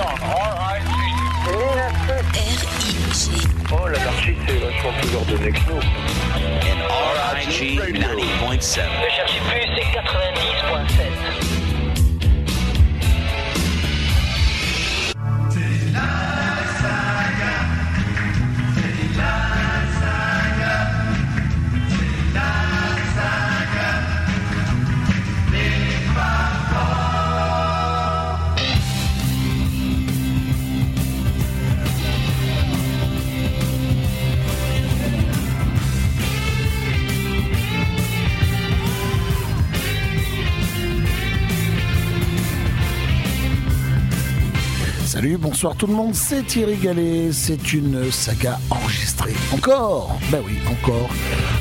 R-I-G. Oh, l'anarchie, c'est vachement plus ordonné que nous. RIG 90.7. Ne cherchez plus, c'est 90.7. Salut, bonsoir tout le monde, c'est Thierry Gallet, c'est une saga enregistrée. Encore Ben oui, encore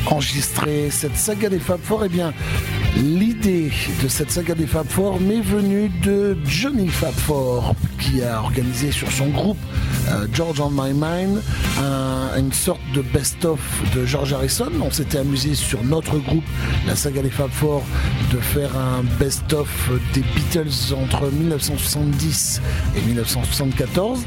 enregistrée. Cette saga des Fab Four, eh bien, l'idée de cette saga des Fab Four m'est venue de Johnny Fab Four, qui a organisé sur son groupe euh, George on My Mind un- une sorte de best-of de George Harrison. On s'était amusé sur notre groupe, la saga des Fab Four, de faire un best-of des Beatles entre 1970 et 1974.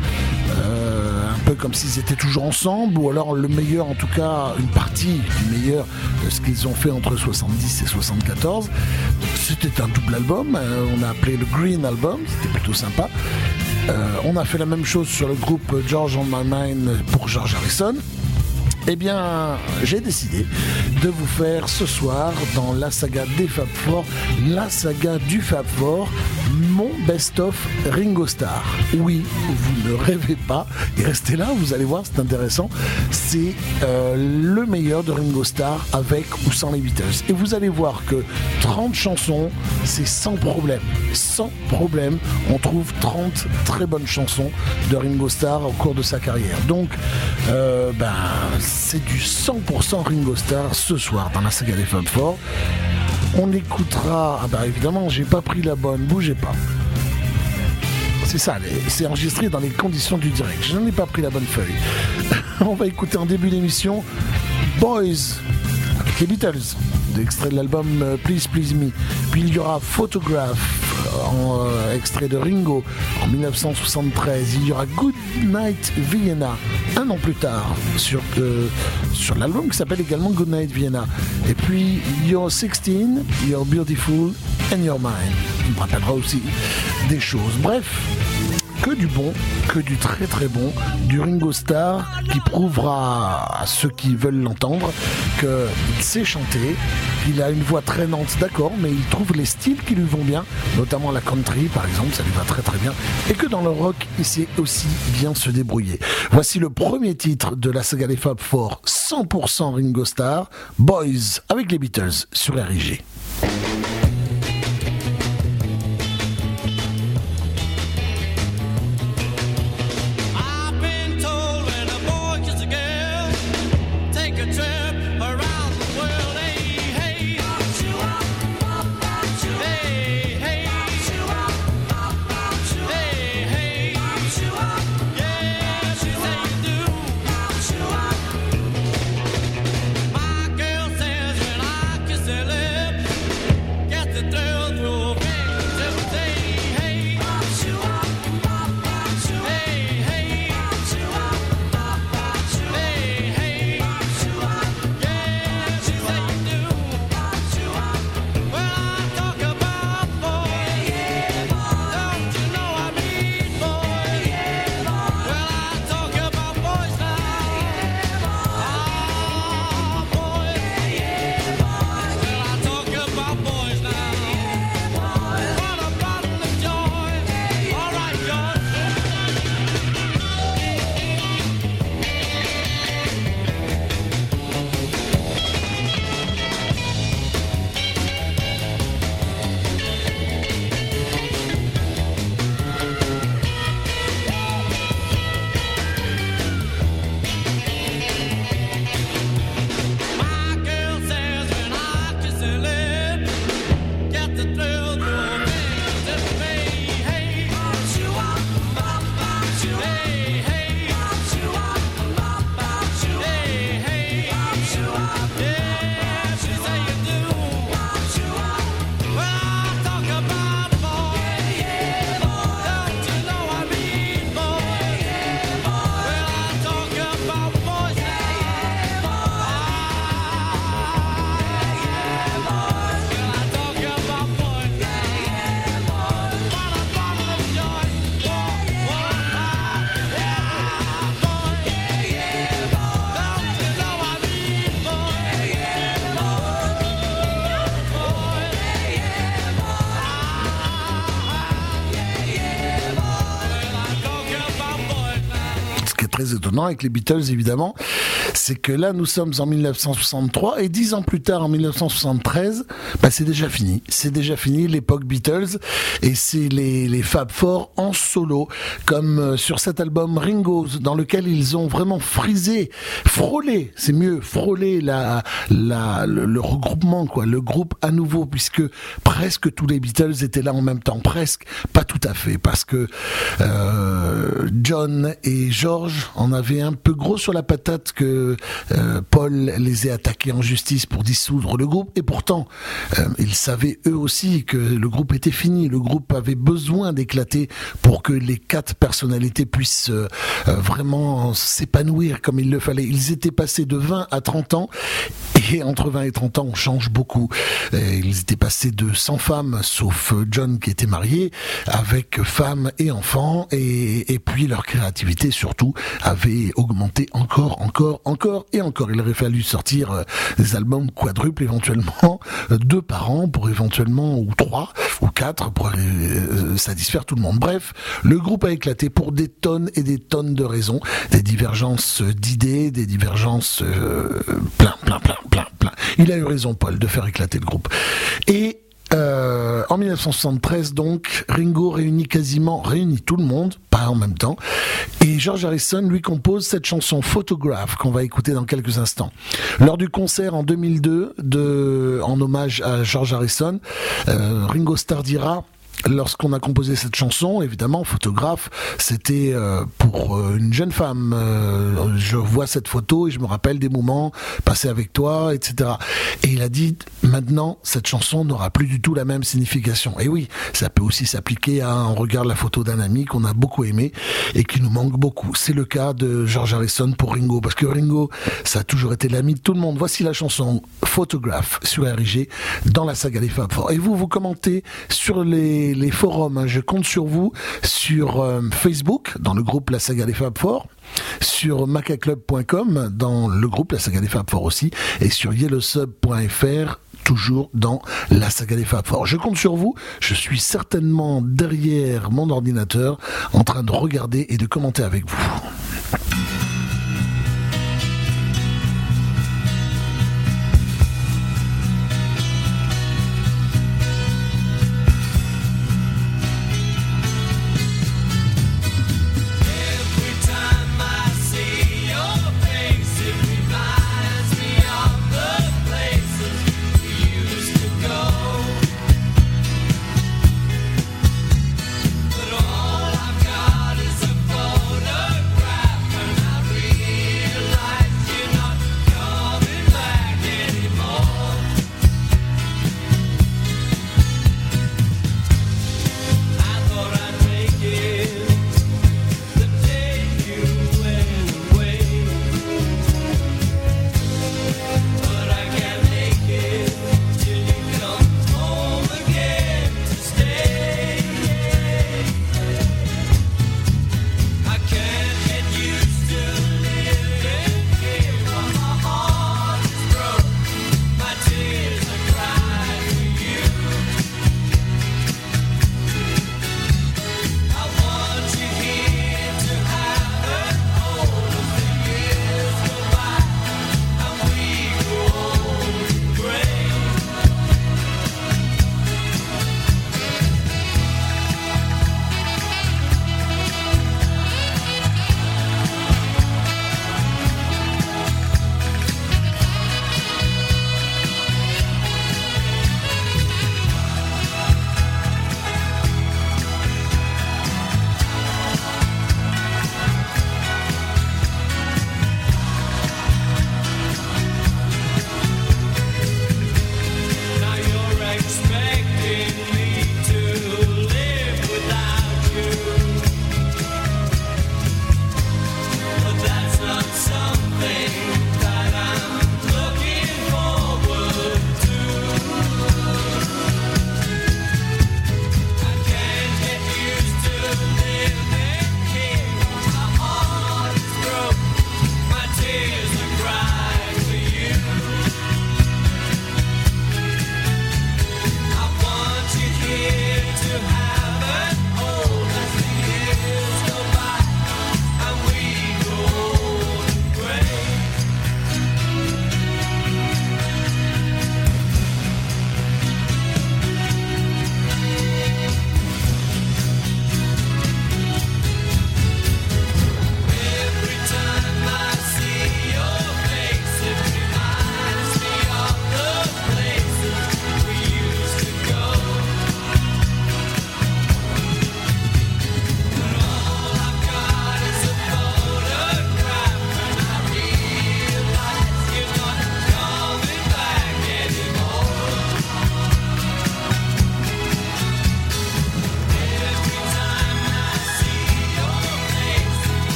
Euh, un peu comme s'ils étaient toujours ensemble, ou alors le meilleur, en tout cas, une partie du meilleur de ce qu'ils ont fait entre 70 et 74. C'était un double album, euh, on a appelé le Green Album, c'était plutôt sympa. Euh, on a fait la même chose sur le groupe George on My Mind pour George Harrison. Eh bien, j'ai décidé de vous faire ce soir, dans la saga des Fab Four, la saga du Fab Four, mon best-of Ringo Starr. Oui, vous ne rêvez pas, et restez là, vous allez voir, c'est intéressant. C'est euh, le meilleur de Ringo Starr avec ou sans les Beatles. Et vous allez voir que 30 chansons, c'est sans problème. Sans problème, on trouve 30 très bonnes chansons de Ringo Starr au cours de sa carrière. Donc, euh, ben, c'est du 100% Ringo Starr ce soir dans la saga des Fab Four. On écoutera. Ah bah évidemment, j'ai pas pris la bonne, bougez pas. C'est ça, c'est enregistré dans les conditions du direct. Je n'en ai pas pris la bonne feuille. On va écouter en début d'émission Boys avec les Beatles, extrait de l'album euh, Please Please Me. Puis il y aura Photograph, en, euh, extrait de Ringo en 1973. Il y aura Good Night Vienna un an plus tard sur, euh, l'album qui s'appelle également Good Night Vienna. Et puis You're 16, You're Beautiful and You're Mine. Il me aussi des choses. Bref, que du bon, que du très très bon, du Ringo Starr qui prouvera à ceux qui veulent l'entendre qu'il sait chanter, il a une voix traînante, d'accord, mais il trouve les styles qui lui vont bien, notamment la country par exemple, ça lui va très très bien, et que dans le rock, il sait aussi bien se débrouiller. Voici le premier titre de la saga des Fab Four, 100% Ringo Starr, Boys avec les Beatles sur RIG. Avec les Beatles évidemment, c'est que là nous sommes en 1963 et dix ans plus tard en 1973, bah, c'est déjà fini. C'est déjà fini l'époque Beatles et c'est les, les Fab Four en solo, comme euh, sur cet album Ringo's, dans lequel ils ont vraiment frisé, frôlé, c'est mieux, frôlé la, la, le, regroupement, quoi, le groupe à nouveau, puisque presque tous les Beatles étaient là en même temps, presque, pas tout à fait, parce que euh, John et George en avaient un peu gros sur la patate que euh, Paul les ait attaqués en justice pour dissoudre le groupe, et pourtant, ils savaient eux aussi que le groupe était fini, le groupe avait besoin d'éclater pour que les quatre personnalités puissent euh, euh, vraiment s'épanouir comme il le fallait. Ils étaient passés de 20 à 30 ans, et entre 20 et 30 ans, on change beaucoup. Ils étaient passés de 100 femmes, sauf John qui était marié, avec femmes et enfants, et, puis leur créativité surtout avait augmenté encore, encore, encore et encore. Il aurait fallu sortir euh, des albums quadruples éventuellement, euh, deux par an pour éventuellement, ou trois, ou quatre pour euh, satisfaire tout le monde. Bref, le groupe a éclaté pour des tonnes et des tonnes de raisons, des divergences d'idées, des divergences euh, plein, plein, plein, plein, plein. Il a eu raison, Paul, de faire éclater le groupe. Et euh, en 1973, donc, Ringo réunit quasiment, réunit tout le monde, pas en même temps, et George Harrison lui compose cette chanson Photograph qu'on va écouter dans quelques instants. Lors du concert en 2002, de, en hommage à George Harrison, euh, Ringo Starr dira Lorsqu'on a composé cette chanson, évidemment, photographe, c'était euh, pour euh, une jeune femme. Euh, je vois cette photo et je me rappelle des moments passés avec toi, etc. Et il a dit, maintenant, cette chanson n'aura plus du tout la même signification. Et oui, ça peut aussi s'appliquer à on regarde la photo d'un ami qu'on a beaucoup aimé et qui nous manque beaucoup. C'est le cas de George Harrison pour Ringo, parce que Ringo, ça a toujours été l'ami de tout le monde. Voici la chanson Photograph sur RIG dans la saga des Fab Four. Et vous, vous commentez sur les, les forums. hein. Je compte sur vous sur euh, Facebook, dans le groupe La Saga des Fab Four, sur macaclub.com, dans le groupe La Saga des Fab Four aussi, et sur yellowsub.fr, toujours dans La Saga des Fab Four. Je compte sur vous. Je suis certainement derrière mon ordinateur, en train de regarder et de commenter avec vous.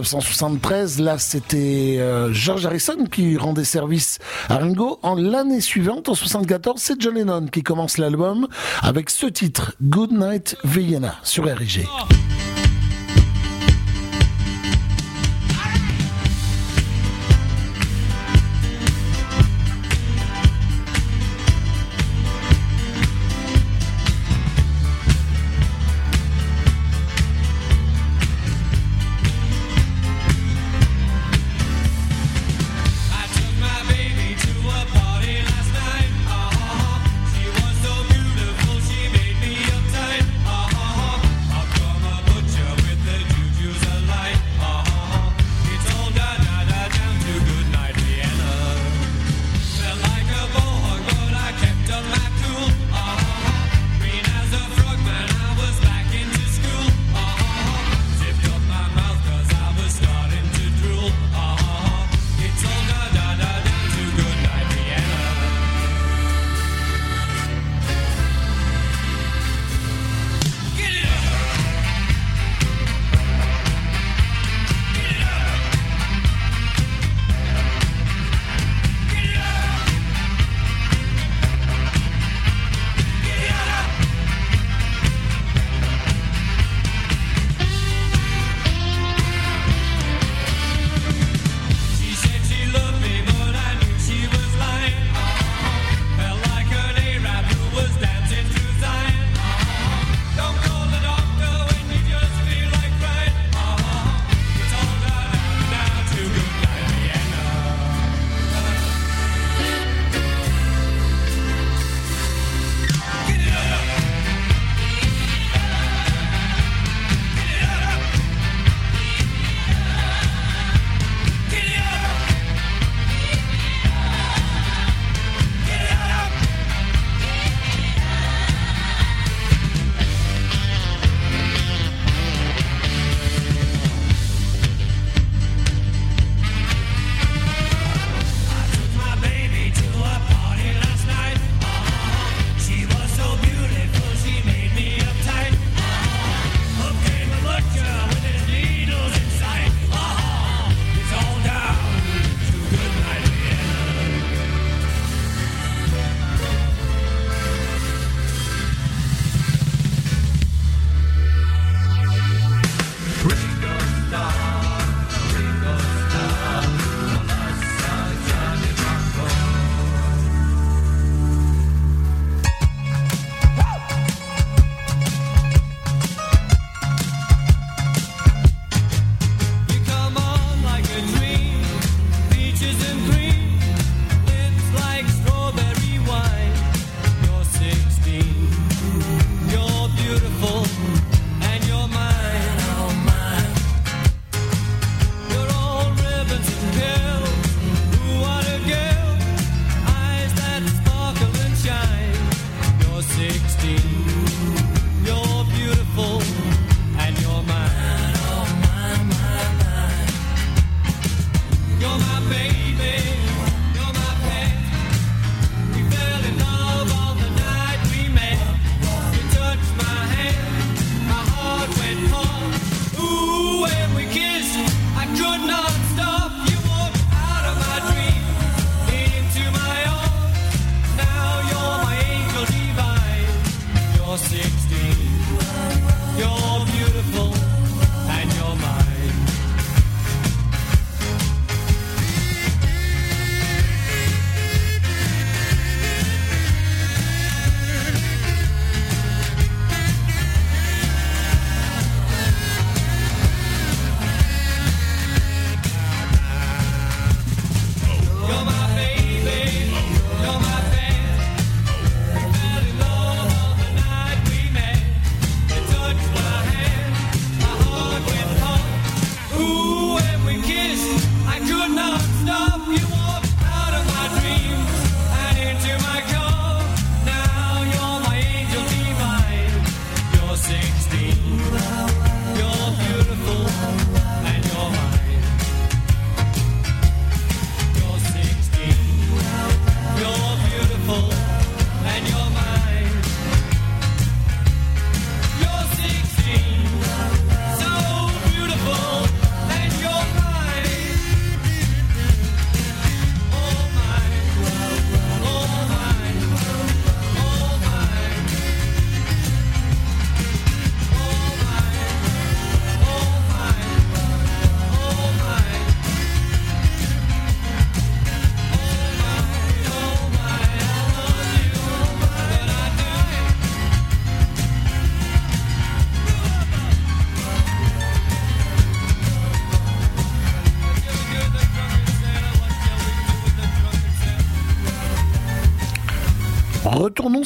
1973. Là, c'était euh, George Harrison qui rendait service à Ringo. En l'année suivante, en 74, c'est John Lennon qui commence l'album avec ce titre, Good Night Vienna, sur RG.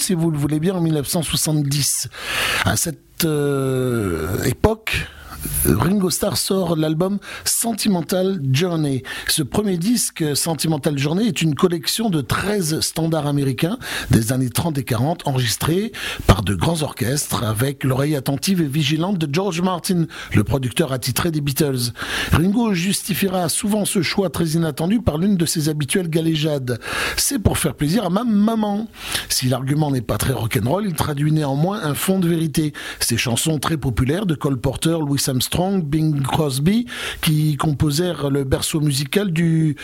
Si vous le voulez bien, en 1970. À cette euh, époque, Ringo Starr sort l'album Sentimental Journey. Ce premier disque, Sentimental Journey, est une collection de 13 standards américains des années 30 et 40 enregistrés par de grands orchestres avec l'oreille attentive et vigilante de George Martin, le producteur attitré des Beatles. Ringo justifiera souvent ce choix très inattendu par l'une de ses habituelles galéjades. C'est pour faire plaisir à ma maman. Si l'argument n'est pas très rock'n'roll, il traduit néanmoins un fond de vérité. Ces chansons très populaires de Cole Porter, Louis Armstrong, Bing Crosby, qui composèrent le berceau musical du,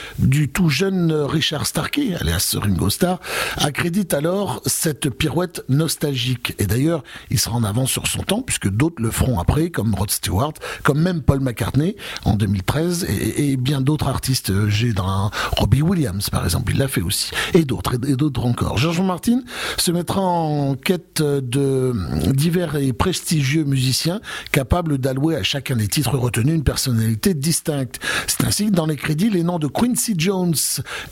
tout jeune Richard Starkey, alias Ringo Starr, accrédite alors cette pirouette nostalgique. Et d'ailleurs, il sera en avance sur son temps, puisque d'autres le feront après, comme Rod Stewart, comme même Paul McCartney en 2013, et, bien d'autres artistes. J'ai dans Robbie Williams, par exemple, il l'a fait aussi, et d'autres, et d'autres encore. George Martin se mettra en quête de divers et prestigieux musiciens capables d'allouer à chacun des titres retenus une personnalité. C'est ainsi que dans les crédits, les noms de Quincy Jones,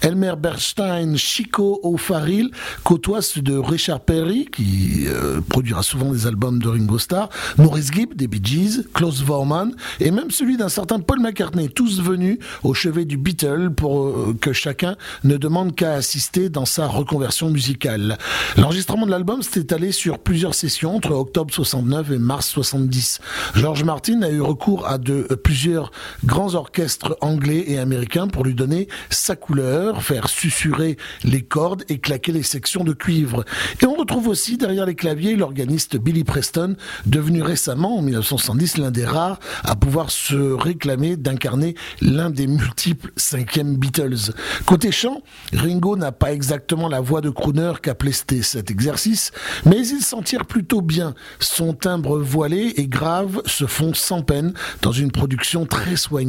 Elmer Bernstein, Chico O'Farrill côtoient ceux de Richard Perry, qui euh, produira souvent des albums de Ringo Starr, Maurice Gibb des Bee Gees, Klaus Vormann, et même celui d'un certain Paul McCartney, tous venus au chevet du Beatle pour euh, que chacun ne demande qu'à assister dans sa reconversion musicale. L'enregistrement de l'album s'est étalé sur plusieurs sessions entre octobre 69 et mars 70. George Martin a eu recours à de euh, plusieurs grands orchestres anglais et américains pour lui donner sa couleur, faire susurrer les cordes et claquer les sections de cuivre. Et on retrouve aussi derrière les claviers l'organiste Billy Preston, devenu récemment en 1970 l'un des rares à pouvoir se réclamer d'incarner l'un des multiples cinquièmes Beatles. Côté chant, Ringo n'a pas exactement la voix de crooner qu'a plaisté cet exercice, mais il s'en tire plutôt bien. Son timbre voilé et grave se font sans peine dans une production très soignée,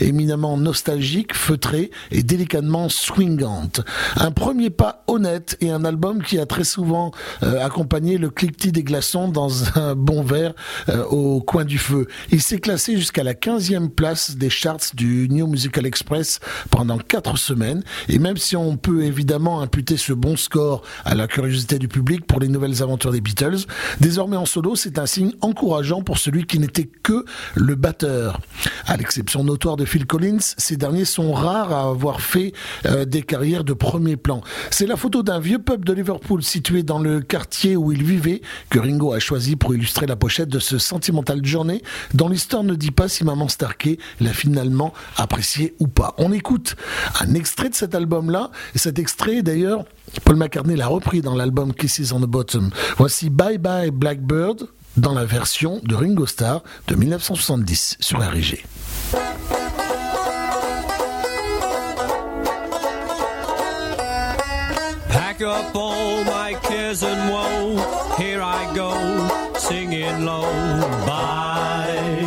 éminemment nostalgique, feutrée et délicatement swingante. Un premier pas honnête et un album qui a très souvent euh, accompagné le cliquetis des glaçons dans un bon verre euh, au coin du feu. Il s'est classé jusqu'à la 15e place des charts du New Musical Express pendant 4 semaines et même si on peut évidemment imputer ce bon score à la curiosité du public pour les nouvelles aventures des Beatles, désormais en solo, c'est un signe encourageant pour celui qui n'était que le batteur. À l'exception notoire de Phil Collins, ces derniers sont rares à avoir fait euh, des carrières de premier plan. C'est la photo d'un vieux pub de Liverpool situé dans le quartier où il vivait que Ringo a choisi pour illustrer la pochette de ce Sentimental Journey dont l'histoire ne dit pas si Maman Starkey l'a finalement apprécié ou pas. On écoute un extrait de cet album-là, et cet extrait d'ailleurs, Paul McCartney l'a repris dans l'album Kisses on the Bottom. Voici Bye Bye Blackbird dans la version de Ringo Starr de 1970 sur RG. Pack up all my cares and woe. Here I go, singing low. Bye,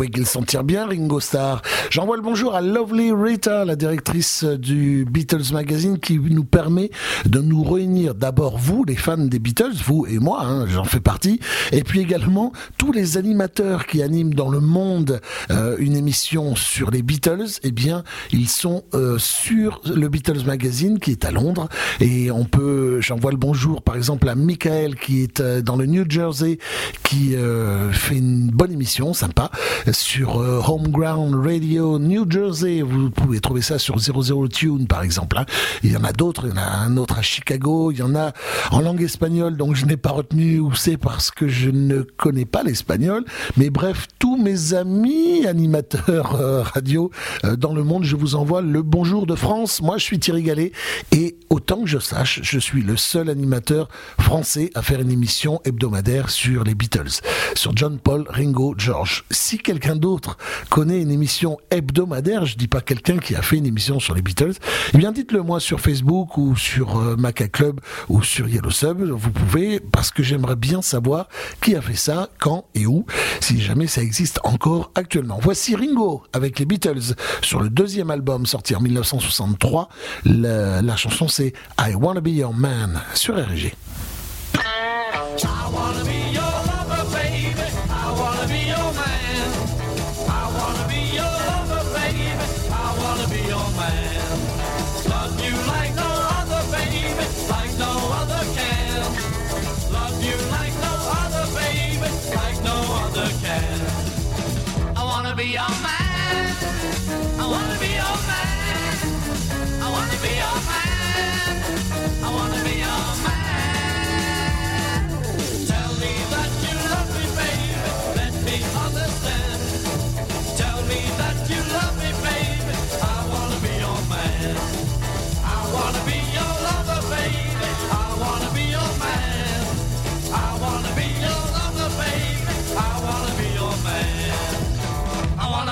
voyez qu'il s'en tire bien, Ringo Starr. J'envoie le bonjour à Lovely Rita, la directrice du Beatles Magazine, qui nous permet de nous réunir. D'abord vous, les fans des Beatles, vous et moi, hein, j'en fais partie, et puis également tous les animateurs qui animent dans le monde euh, une émission sur les Beatles, eh bien, ils sont euh, sur le Beatles Magazine qui est à Londres, et on peut, j'envoie le bonjour par exemple à Michael qui est euh, dans le New Jersey, qui euh, fait une bonne émission, sympa, sur euh, Homeground Radio New Jersey. Vous pouvez trouver ça sur 00 Tune par exemple. hein. Il y en a d'autres, il y en a un autre à Chicago, il y en a en langue espagnole, donc je n'ai pas retenu où c'est parce que je ne connais pas l'espagnol. Mais bref, tous mes amis animateurs euh, radio euh, dans le monde, je vous envoie le bonjour de France. Moi, je suis Thierry Gallet et autant que je sache, je suis le seul animateur français à faire une émission hebdomadaire sur les Beatles, sur John Paul, Ringo, George. Si quelqu'un d'autre connaît une émission hebdomadaire, je dis pas quelqu'un qui a fait une émission sur les Beatles, eh bien dites-le moi sur Facebook ou sur euh, Maca Club ou sur Yellow Sub. Vous pouvez parce que j'aimerais bien savoir qui a fait ça, quand et où, si jamais ça existe encore actuellement. Voici Ringo avec les Beatles sur le deuxième album sorti en 1963. La, chanson c'est I Wanna Be Your Man sur RG.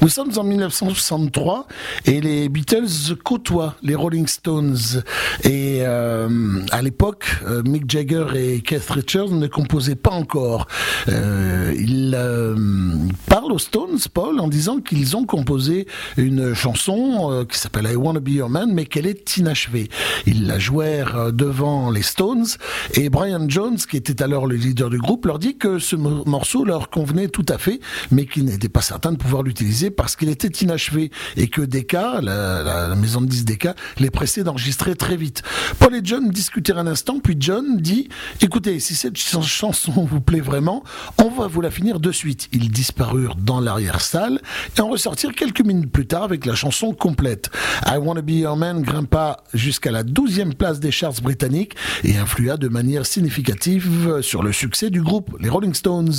Nous sommes en 1963 et les Beatles côtoient les Rolling Stones. Et euh, à l'époque, euh, Mick Jagger et Keith Richards ne composaient pas encore. Euh, ils euh, parlent aux Stones, Paul, en disant qu'ils ont composé une chanson euh, qui s'appelle I Wanna Be Your Man, mais qu'elle est inachevée. Ils la jouèrent devant les Stones et Brian Jones, qui était alors le leader du groupe, leur dit que ce mo- morceau leur convenait tout à fait, mais qu'ils n'étaient pas certains de pouvoir l'utiliser parce qu'il était inachevé et que Decca, la, la- maison de 10 Decca, les pressait d'enregistrer très vite. Paul et John discutèrent un instant, puis John dit "Écoutez, si cette ch- chanson vous plaît vraiment, on va vous la finir de suite." Ils disparurent dans l'arrière-salle et en ressortirent quelques minutes plus tard avec la chanson complète. I Wanna Be Your Man grimpa jusqu'à la 12e place des charts britanniques et influa de manière significative sur le succès du groupe, les Rolling Stones.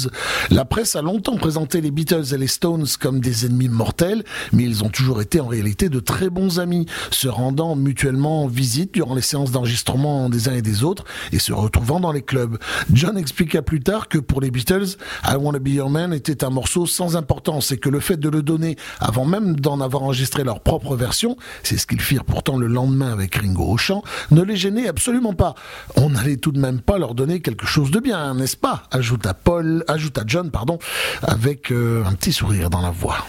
La presse a longtemps présenté les Beatles et les Stones comme des ennemis mortels, mais ils ont toujours été en réalité de très bons amis, se rendant mutuellement visite durant les séances d'enregistrement des uns et des autres et se retrouvant dans les clubs. John expliqua plus tard que pour les Beatles, I Wanna Be Your Man était un morceau sans importance et que le fait de le donner avant même d'en avoir enregistré leur propre version, c'est ce qu'ils firent pourtant le lendemain avec Ringo au chant, ne les gênait absolument pas. On n'allait tout de même pas leur donner quelque chose de bien, n'est-ce pas? Ajouta Paul, ajouta John, pardon, avec euh, un petit sourire dans la voix.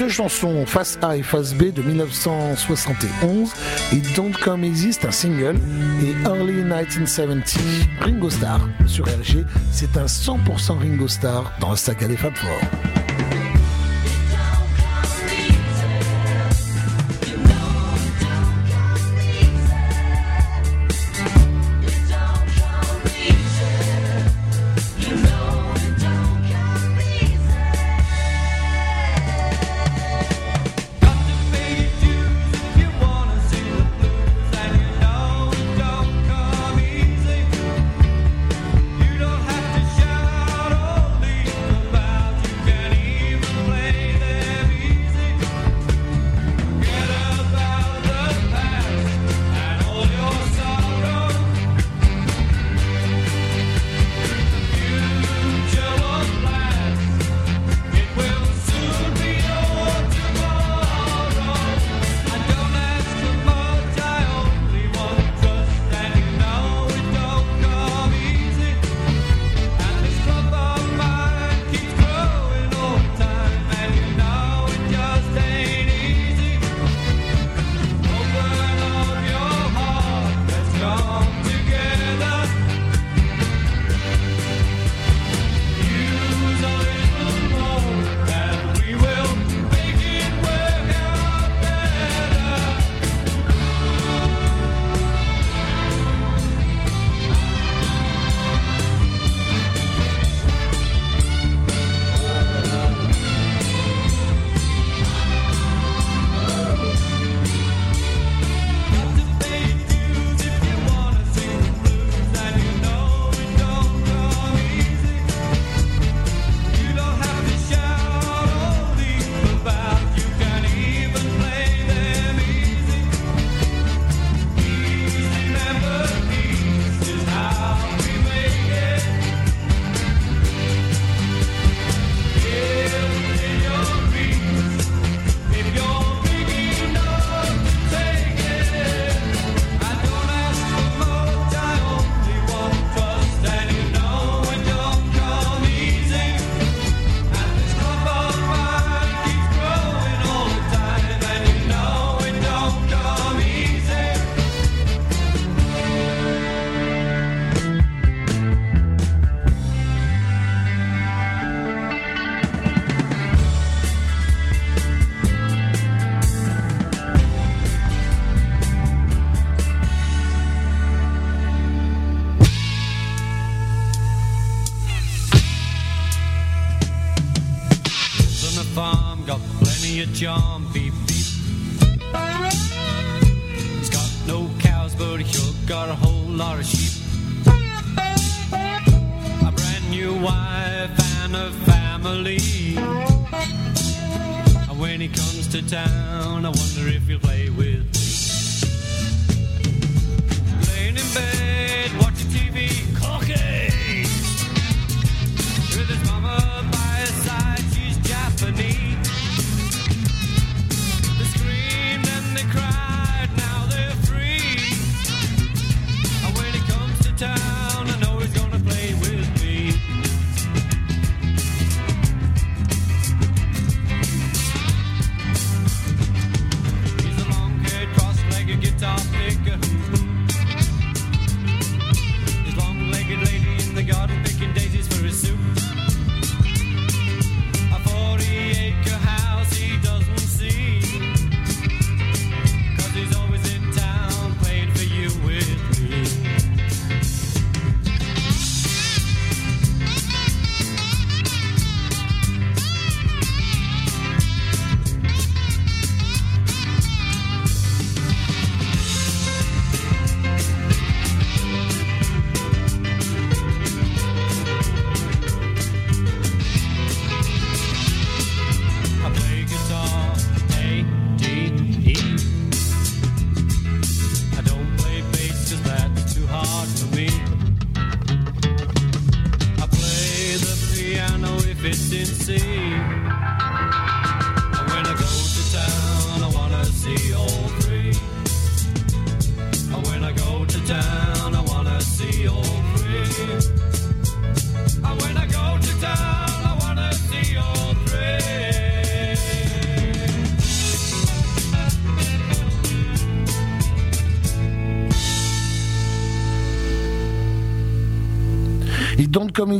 deux chansons, Face A et Face B de 1971, et Don't Come Exist, un single, et Early 1970, Ringo Starr sur RG. C'est un 100% Ringo Starr dans la saga des Fab Four.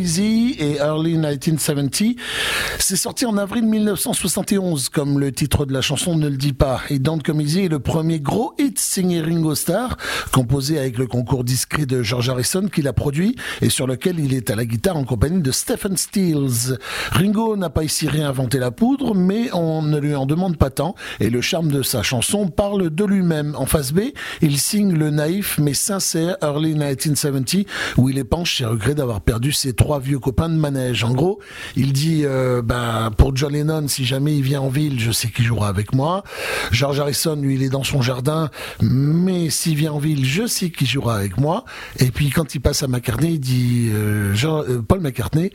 Et Early 1970. C'est sorti en avril 1971, comme le titre de la chanson ne le dit pas. It Don't Come Easy est le premier gros signé Ringo Starr, composé avec le concours discret de George Harrison qu'il a produit et sur lequel il est à la guitare en compagnie de Stephen Stills. Ringo n'a pas ici réinventé la poudre, mais on ne lui en demande pas tant et le charme de sa chanson parle de lui-même. En face B, il signe le naïf mais sincère Early 1970 où il épanche ses regrets d'avoir perdu ses trois vieux copains de manège. En gros, il dit euh, bah, pour John Lennon, si jamais il vient en ville, je sais qu'il jouera avec moi. George Harrison, lui, il est dans son jardin, mais s'il vient en ville, je sais qu'il jouera avec moi. Et puis quand il passe à McCartney, il dit euh, euh, Paul McCartney,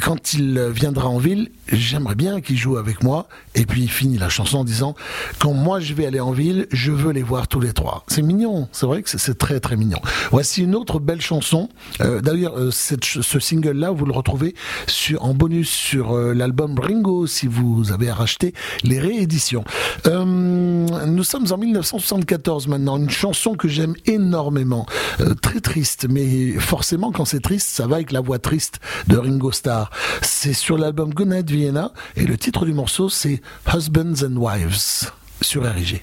quand il viendra en ville, j'aimerais bien qu'il joue avec moi. Et puis il finit la chanson en disant quand moi je vais aller en ville, je veux les voir tous les trois. C'est mignon, c'est vrai que c'est- très très mignon. Voici une autre belle chanson. Euh, D'ailleurs, ce single-là, vous le retrouvez en bonus sur l'album Ringo si vous avez à racheter les rééditions. Nous sommes en 1974 maintenant. Une chanson que j'aime énormément, Euh, très triste, mais forcément quand c'est triste, ça va avec la voix triste de Ringo Starr. C'est sur l'album Goodnight Vienna et le titre du morceau c'est Husbands and Wives sur RIG.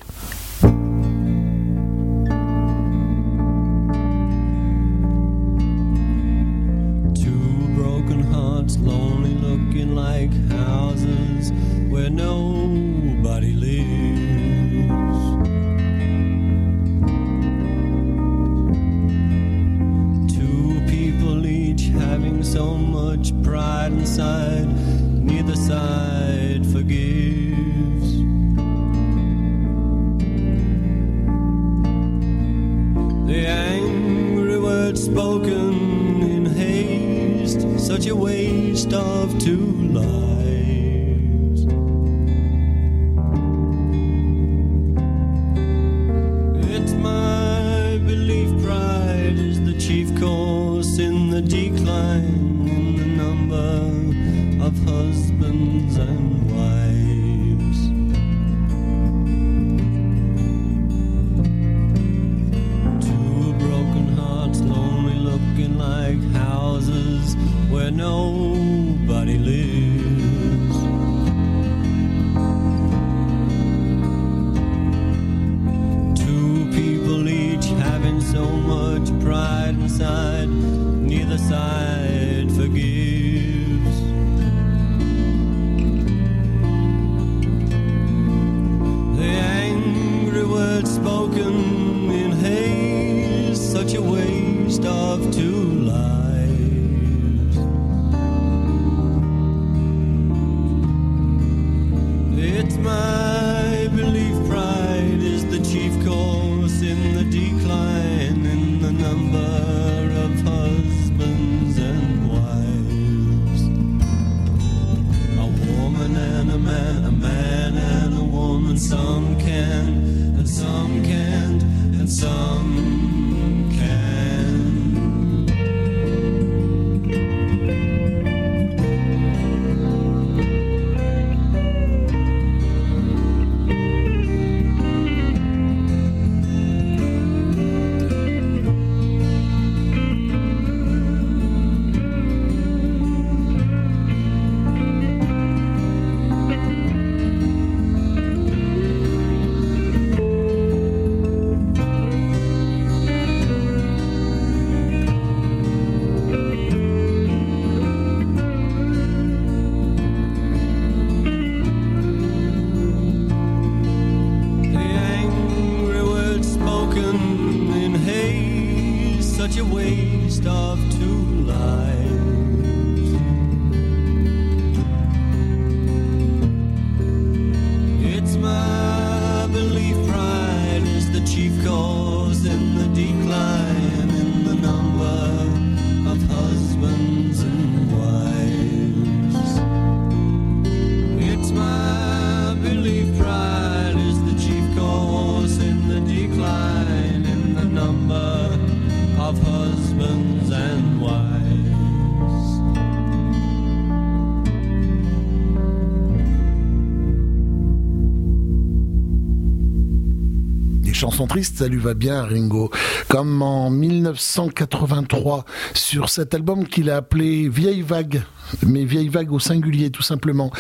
Chansons tristes, ça lui va bien, Ringo. Comme en 1983, sur cet album qu'il a appelé Vieille Vague, mais Vieille Vague au singulier, tout simplement.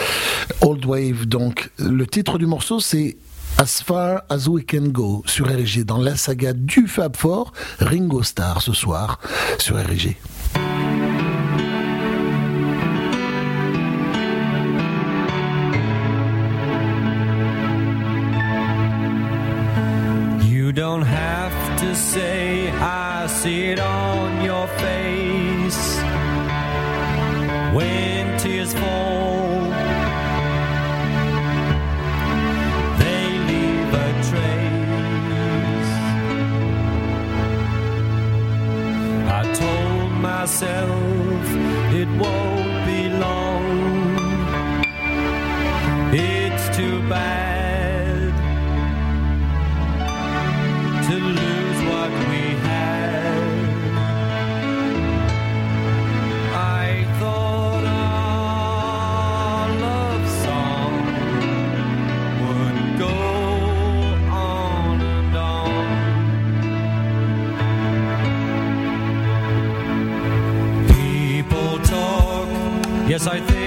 Old Wave, donc. Le titre du morceau, c'est As Far As We Can Go sur RG, dans la saga du Fab Four, Ringo Starr ce soir sur RG. See it on your face. When tears fall, they leave a trace. I told myself it won't be long. It's too bad I think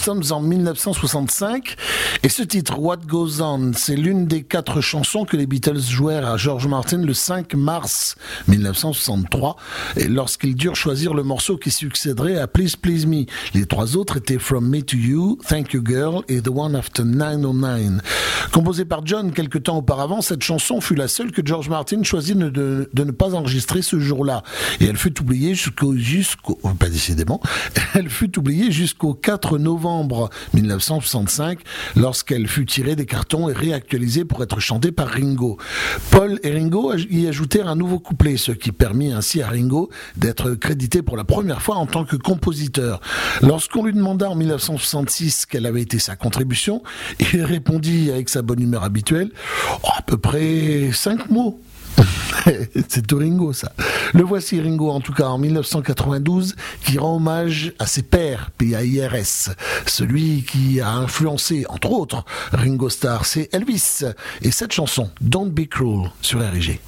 sommes en 1965 et ce titre, What Goes On, c'est l'une des quatre chansons que les Beatles jouèrent à George Martin le 5 mars 1963 et lorsqu'ils durent choisir le morceau qui succéderait à Please Please Me. Les trois autres étaient From Me to You, Thank You Girl et The One After 909. Composée par John quelque temps auparavant, cette chanson fut la seule que George Martin choisit de, ne pas enregistrer ce jour-là. Et elle fut oubliée jusqu'au, pas décidément, elle fut oubliée jusqu'au 4 novembre 1965, lorsqu'elle fut tirée des cartons et réactualisée pour être chantée par Ringo. Paul et Ringo y ajoutèrent un nouveau couplet, ce qui permit ainsi à Ringo d'être crédité pour la première fois en tant que compositeur. Lorsqu'on lui demanda en 1966 quelle avait été sa contribution, il répondit avec sa bonne humeur habituelle, à peu près cinq mots. C'est tout Ringo, ça. Le voici, Ringo, en tout cas, en 1992, qui rend hommage à ses pères, P.A.I.R.S. Celui qui a influencé, entre autres, Ringo Starr, c'est Elvis. Et cette chanson, Don't Be Cruel, sur RG.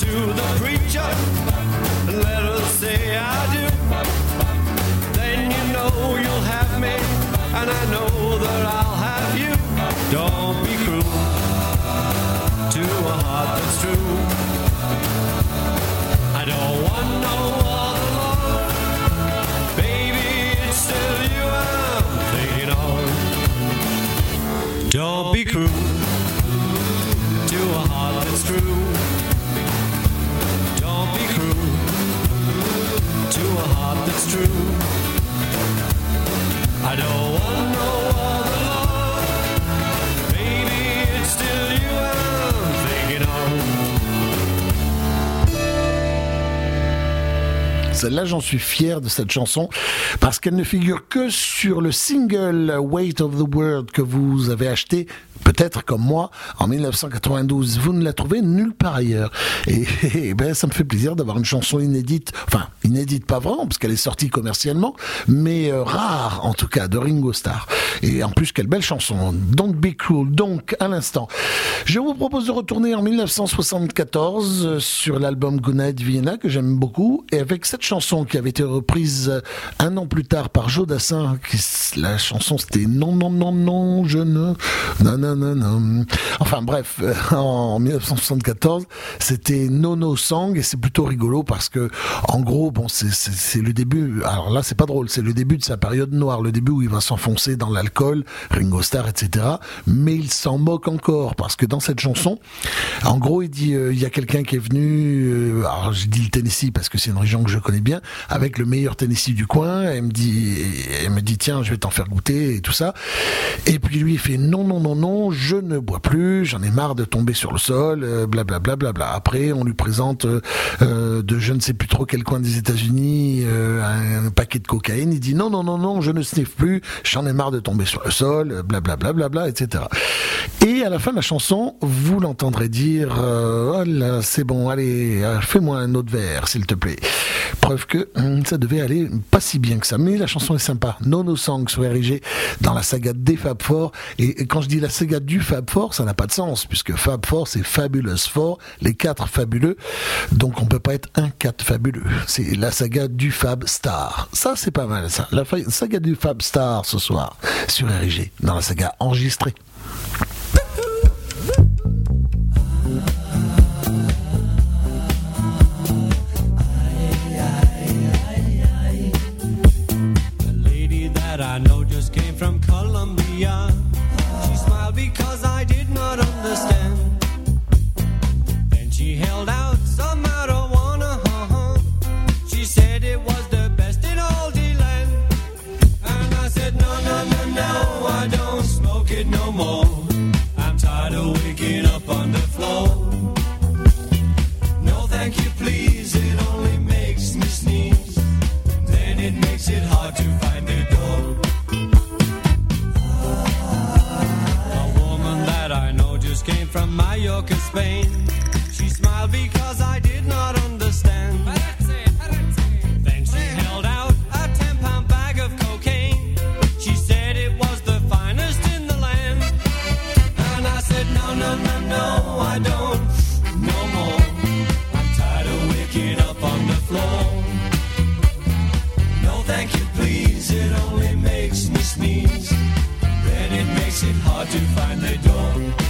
To the preacher and let her say I do. Then you know you'll have me and I know that I'll have you. Don't be cruel to a heart that's true. I don't want no Don't be cruel to a heart that's true. Don't be cruel to a heart that's true. I don't want no Celle-là, j'en suis fier de cette chanson parce qu'elle ne figure que sur le single Weight of the World que vous avez acheté peut-être comme moi en 1992. Vous ne la trouvez nulle part ailleurs. Et, ben, ça me fait plaisir d'avoir une chanson inédite, enfin inédite pas vraiment parce qu'elle est sortie commercialement, mais euh, rare en tout cas de Ringo Starr. Et en plus, quelle belle chanson. Don't be cruel. Donc, à l'instant, je vous propose de retourner en 1974 euh, sur l'album Goodnight Vienna que j'aime beaucoup et avec cette chanson qui avait été reprise euh, un an plus tard par Joe Dassin. Qui, la chanson c'était Non, non, non, non, je ne. Non, non, Enfin bref, euh, en 1974, c'était Nono Song et c'est plutôt rigolo parce que, en gros, bon, c'est le début. Alors là, c'est pas drôle, c'est le début de sa période noire, le début où il va s'enfoncer dans l'alcool, Ringo Starr, etc. Mais il s'en moque encore parce que dans cette chanson, en gros, il dit euh, il y a quelqu'un qui est venu. euh, alors j'ai dit le Tennessee parce que c'est une région que je connais bien, avec le meilleur Tennessee du coin. Elle me dit, elle me dit tiens, je vais t'en faire goûter et tout ça. Et puis lui, il fait non, non, non, non, je ne bois plus, j'en ai marre de tomber sur le sol, euh, blablabla. Bla, bla, bla. Après, on lui présente euh, euh, de je ne sais plus trop quel coin des États-Unis euh, un, paquet de cocaïne. Il dit non, non, non, non, je ne sniffe plus, j'en ai marre de tomber sur le sol, blablabla, bla, bla, etc. Et à la fin de la chanson, vous l'entendrez dire euh, oh c'est bon, allez, euh, fais-moi un autre verre, s'il te plaît. Preuve que hum, ça devait aller pas si bien que ça. Mais la chanson est sympa. No No Song sur RIG dans la saga des Fab Four. Et quand je dis la saga du Fab Four, ça n'a pas de sens puisque Fab Four c'est Fabulous Four, les quatre fabuleux. Donc on peut pas être un quatre fabuleux. C'est la saga du Fab Star. Ça c'est pas mal ça. La saga du Fab Star ce soir sur RIG dans la saga enregistrée. Tired of waking up on the floor. No, thank you, please. It only makes me sneeze. Then it makes it hard to find the door. A woman that I know just came from Mallorca, Spain. She smiled because I did not understand. I don't. No more. I'm tired of waking up on the floor. No, thank you, please. It only makes me sneeze. Then it makes it hard to find the door.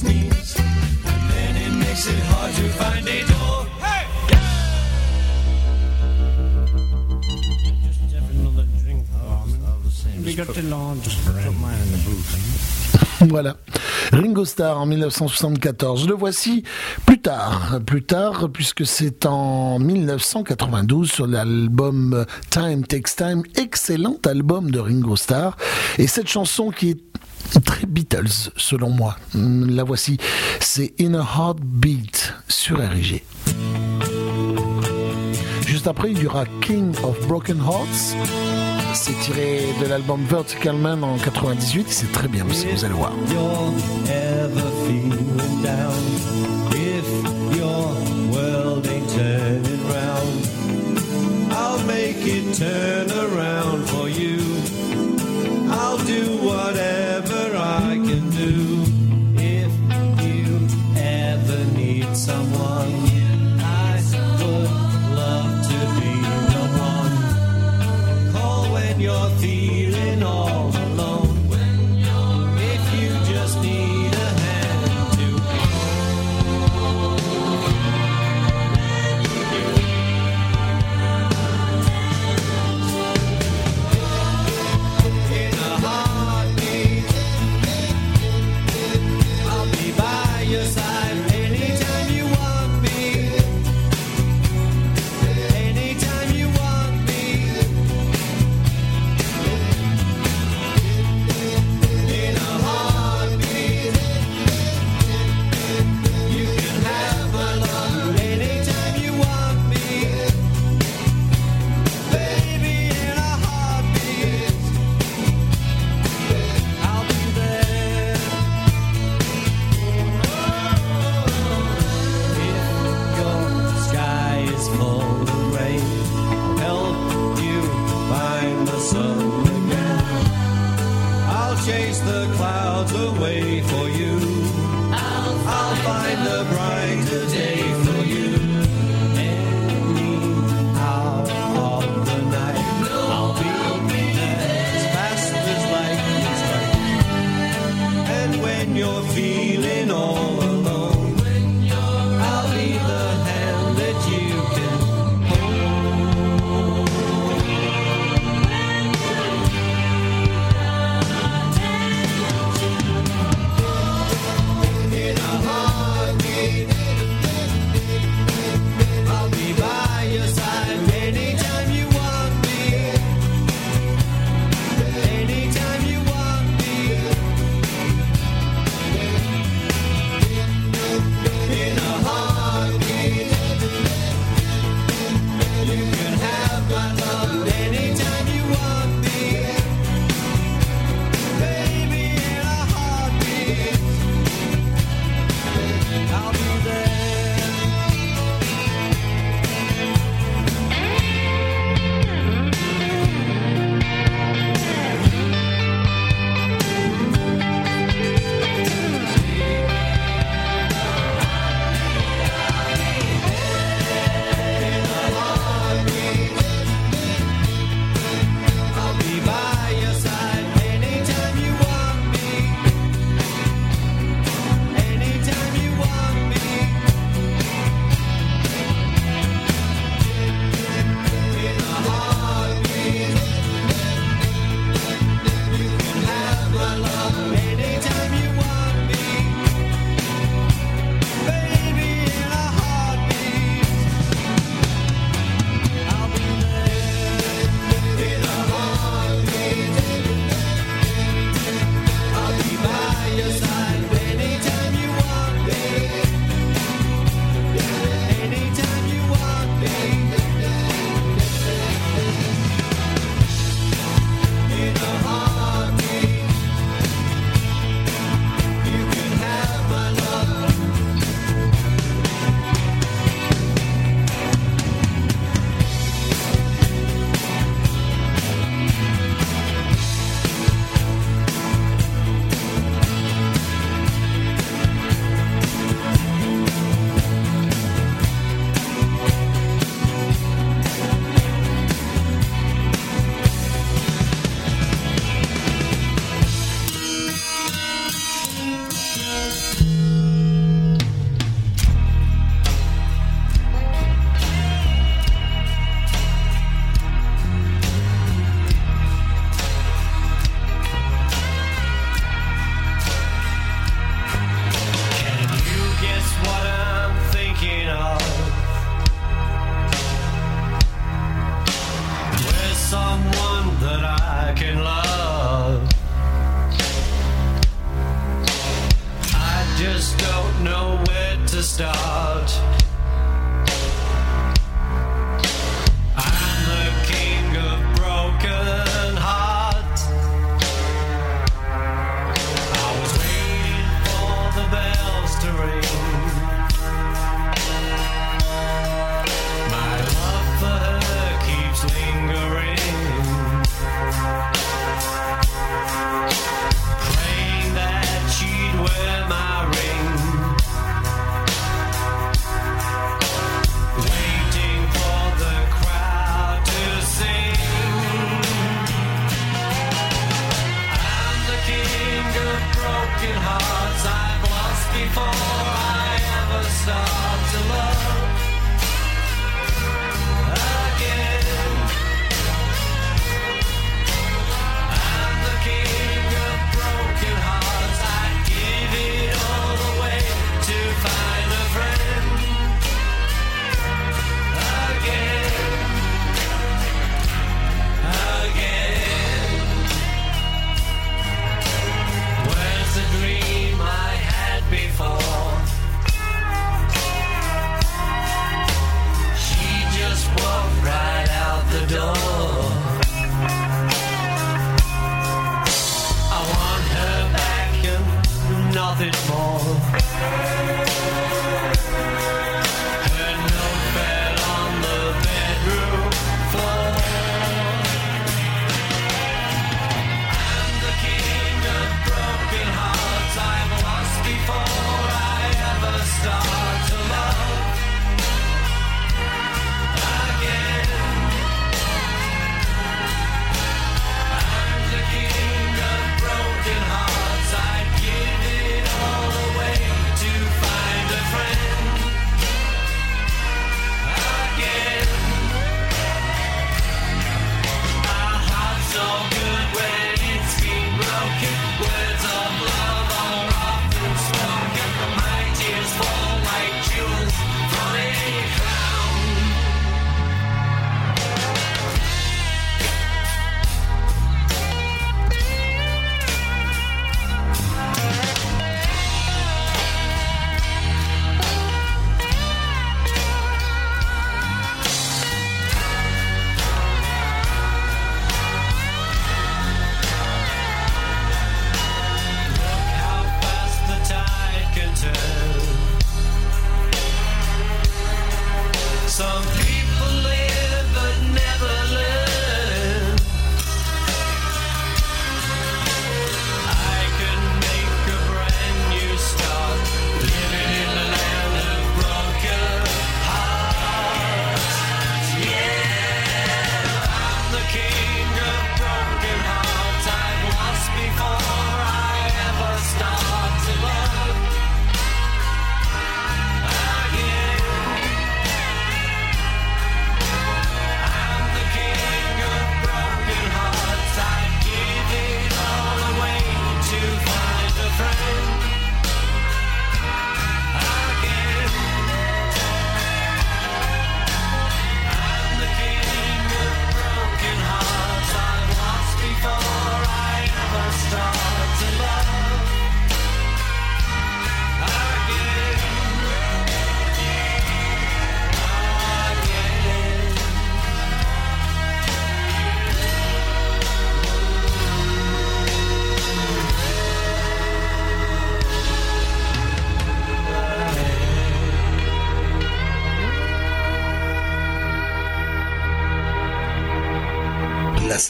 Sneeze. And then it makes it hard to find a door. Hey! Just have another drink. We got the lawn. Just put mine in the booth. Voilà. Ringo Starr en 1974. Le voici plus tard. Plus tard, puisque c'est en 1992 sur l'album Time Takes Time. Excellent album de Ringo Starr. Et cette chanson qui est très Beatles, selon moi. La voici. C'est In a Heartbeat sur RG. Juste après, il y aura King of Broken Hearts. C'est tiré de l'album Vertical Man en 98. C'est très bien aussi, vous allez voir.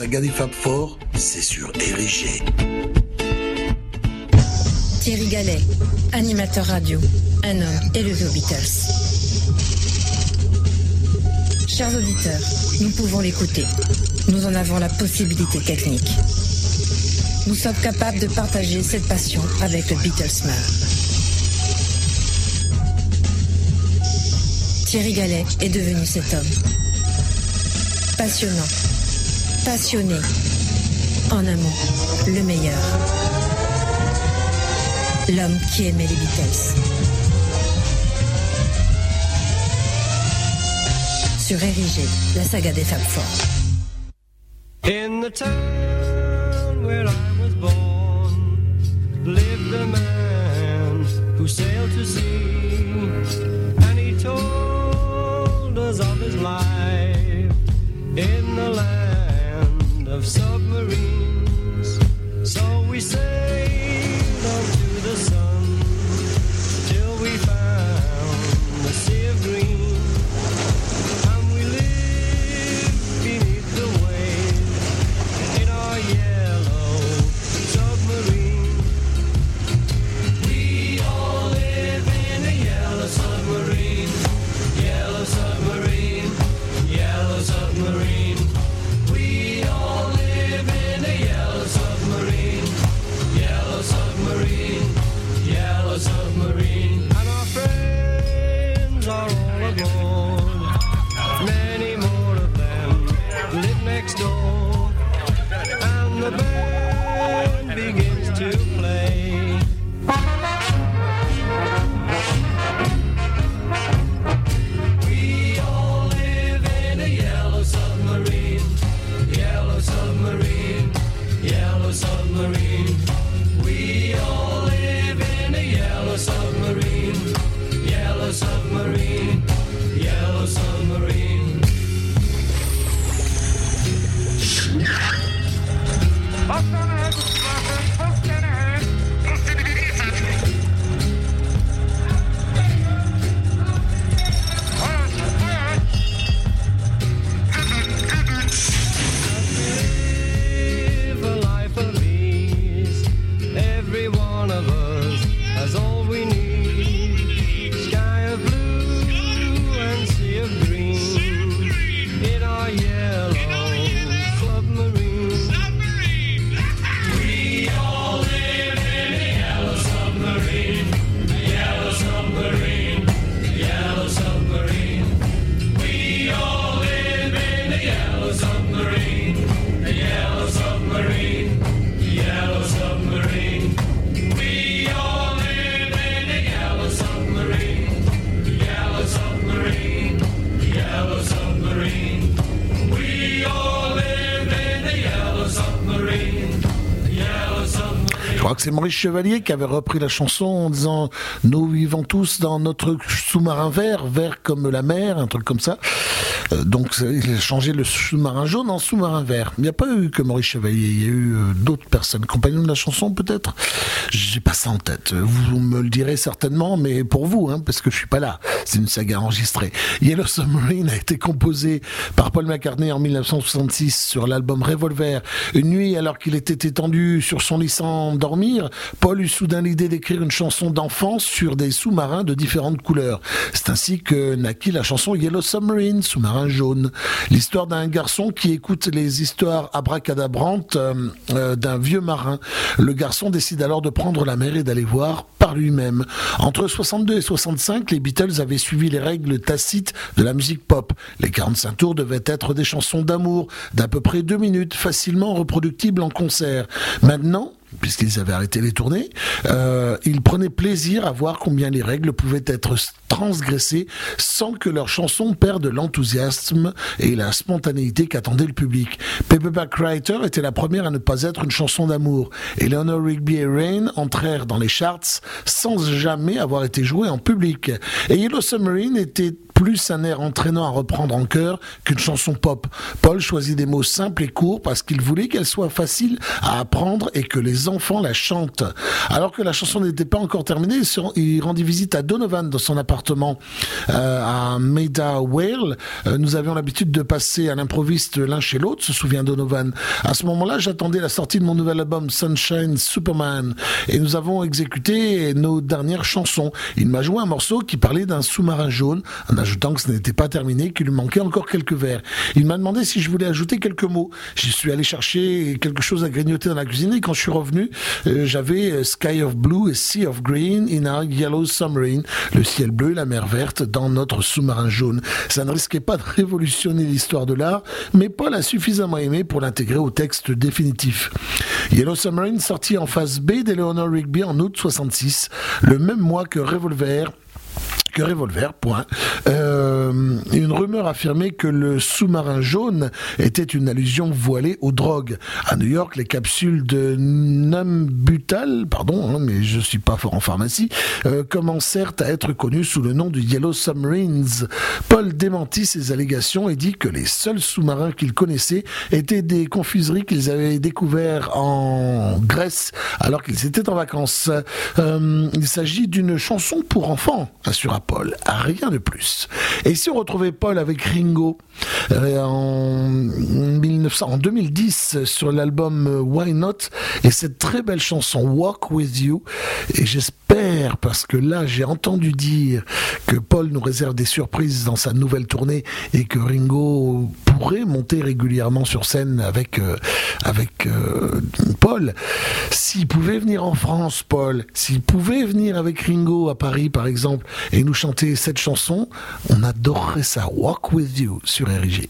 Saga des Fab Four, c'est sur. Thierry Gallet, animateur radio, un homme élevé aux Beatles. Chers auditeurs, nous pouvons l'écouter. Nous en avons la possibilité technique. Nous sommes capables de partager cette passion avec le Beatlesman. Thierry Gallet est devenu cet homme. Passionnant, passionné, en un mot, le meilleur. L'homme qui aimait les Beatles. Sur Érigé, la saga des Fab Four. Next door. Maurice Chevalier qui avait repris la chanson en disant Nous vivons tous dans notre sous-marin vert, vert comme la mer, un truc comme ça. Euh, donc il a changé le sous-marin jaune en sous-marin vert. Il n'y a pas eu que Maurice Chevalier, il y a eu euh, d'autres personnes. Compagnons de la chanson peut-être? J'ai pas ça en tête. Vous me le direz certainement, mais pour vous, hein, parce que je suis pas là. C'est une saga enregistrée. Yellow Submarine a été composé par Paul McCartney en 1966 sur l'album Revolver. Une nuit, alors qu'il était étendu sur son lit sans dormir, Paul eut soudain l'idée d'écrire une chanson d'enfance sur des sous-marins de différentes couleurs. C'est ainsi que naquit la chanson Yellow Submarine, sous-marin jaune. L'histoire d'un garçon qui écoute les histoires abracadabrantes euh, euh, d'un vieux marin. Le garçon décide alors de prendre la mer et d'aller voir par lui-même. Entre 62 et 65, les Beatles avaient suivi les règles tacites de la musique pop. Les 45 tours devaient être des chansons d'amour d'à peu près deux minutes, facilement reproductibles en concert. Maintenant, puisqu'ils avaient arrêté les tournées, euh, ils prenaient plaisir à voir combien les règles pouvaient être transgressées sans que leurs chansons perdent l'enthousiasme et la spontanéité qu'attendait le public. Paperback Writer était la première à ne pas être une chanson d'amour. Eleanor Rigby et Rain entrèrent dans les charts sans jamais avoir été joués en public. Et Yellow Submarine était plus un air entraînant à reprendre en chœur qu'une chanson pop. Paul choisit des mots simples et courts parce qu'il voulait qu'elle soit facile à apprendre et que les enfants la chantent. Alors que la chanson n'était pas encore terminée, il rendit visite à Donovan dans son appartement euh, à Maida Whale. Euh, nous avions l'habitude de passer à l'improviste l'un chez l'autre, se souvient Donovan. À ce moment-là, j'attendais la sortie de mon nouvel album Sunshine Superman et nous avons exécuté nos dernières chansons. Il m'a joué un morceau qui parlait d'un sous-marin jaune, en ajoutant que ce n'était pas terminé, qu'il lui manquait encore quelques vers. Il m'a demandé si je voulais ajouter quelques mots. J'y suis allé chercher quelque chose à grignoter dans la cuisine et quand je suis revenu, euh, j'avais euh, Sky of Blue et Sea of Green in our Yellow Submarine, le ciel bleu, la mer verte dans notre sous-marin jaune. Ça ne risquait pas de révolutionner l'histoire de l'art, mais Paul a suffisamment aimé pour l'intégrer au texte définitif. Yellow Submarine sorti en phase B d'Eleanor Rigby en août 66, le même mois que Revolver que Revolver, point. Euh, une rumeur affirmait que le sous-marin jaune était une allusion voilée aux drogues. À New York, les capsules de Nambutal, pardon, hein, mais je suis pas fort en pharmacie, euh, commencèrent à être connues sous le nom de Yellow Submarines. Paul démentit ces allégations et dit que les seuls sous-marins qu'il connaissait étaient des confiseries qu'ils avaient découvertes en Grèce alors qu'ils étaient en vacances. Euh, il s'agit d'une chanson pour enfants, assura Paul. Rien de plus. Et si on retrouvait Paul avec Ringo euh, en, 1900, en 2010 sur l'album Why Not et cette très belle chanson Walk With You et j'espère parce que là j'ai entendu dire que Paul nous réserve des surprises dans sa nouvelle tournée et que Ringo pourrait monter régulièrement sur scène avec euh, avec euh, Paul. S'il pouvait venir en France Paul s'il pouvait venir avec Ringo à Paris par exemple et nous chanter cette chanson on adorerait ça. Walk With You sur RIG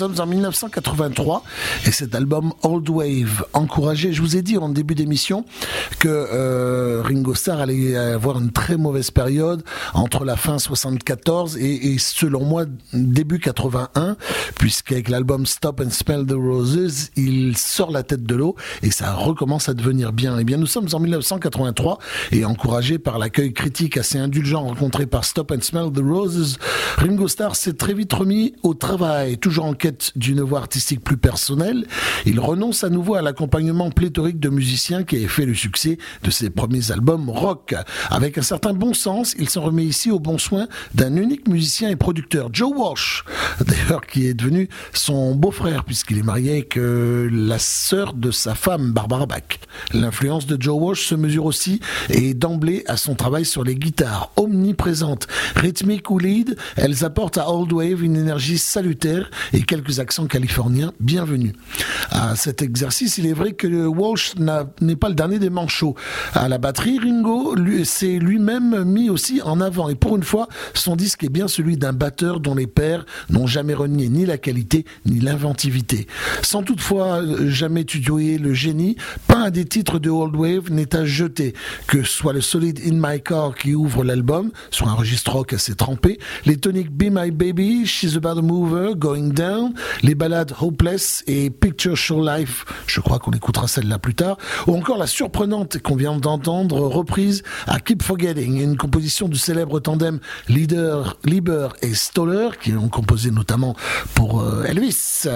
sommes en 1983 et cet album Old Wave, encouragé, je vous ai dit en début d'émission que euh, Ringo Starr allait avoir une très mauvaise période entre la fin 74 et, et selon moi début 81, puisqu'avec l'album Stop and Smell the Roses, il sort la tête de l'eau et ça recommence à devenir bien. Eh bien, nous sommes en 1983 et encouragé par l'accueil critique assez indulgent rencontré par Stop and Smell the Roses, Ringo Starr s'est très vite remis au travail, toujours en quête d'une voix artistique plus personnelle, il renonce à nouveau à l'accompagnement pléthorique de musiciens qui avaient fait le succès de ses premiers albums rock. Avec un certain bon sens, il s'en remet ici au bon soin d'un unique musicien et producteur, Joe Walsh, d'ailleurs qui est devenu son beau-frère puisqu'il est marié avec euh, la sœur de sa femme, Barbara Bach. L'influence de Joe Walsh se mesure aussi et d'emblée à son travail sur les guitares, omniprésentes, rythmiques ou lead, elles apportent à Old Wave une énergie salutaire et quelques accents californiens bienvenus. À cet exercice, il est vrai que Walsh n'est pas le dernier des manchots. À la batterie, Ringo lui- s'est lui-même mis aussi en avant et pour une fois, son disque est bien celui d'un batteur dont les pères n'ont jamais renié ni la qualité ni l'inventivité. Sans toutefois euh, jamais tutoyer le génie, pas un des titres de Old Wave n'est à jeter, que soit le solide In My Car qui ouvre l'album, sur un registre rock assez trempé, les toniques Be My Baby, She's About a Mover, Going Down, les ballades Hopeless et Picture Show Life, je crois qu'on écoutera celle-là plus tard, ou encore la surprenante qu'on vient d'entendre reprise à Keep Forgetting, une composition du célèbre tandem leader Lieber et Stoller, qui ont composé notamment pour euh, Elvis.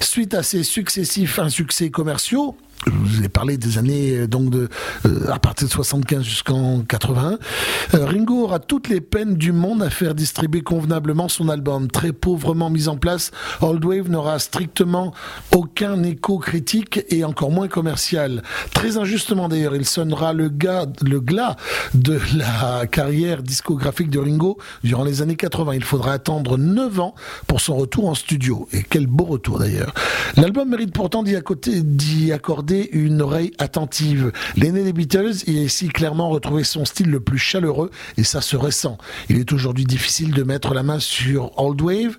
Suite à ces successifs insuccès commerciaux, je vous ai parlé des années euh, donc de euh, à partir de 75 jusqu'en 81. Euh, Ringo aura toutes les peines du monde à faire distribuer convenablement son album. Très pauvrement mis en place, Old Wave n'aura strictement aucun écho critique et encore moins commercial. Très injustement d'ailleurs, il sonnera le, gars, le glas de la carrière discographique de Ringo durant les années 80. Il faudra attendre 9 ans pour son retour en studio. Et quel beau retour d'ailleurs. L'album mérite pourtant d'y accoter- une oreille attentive. L'aîné des Beatles y a ici clairement retrouvé son style le plus chaleureux et ça se ressent. Il est aujourd'hui difficile de mettre la main sur Old Wave.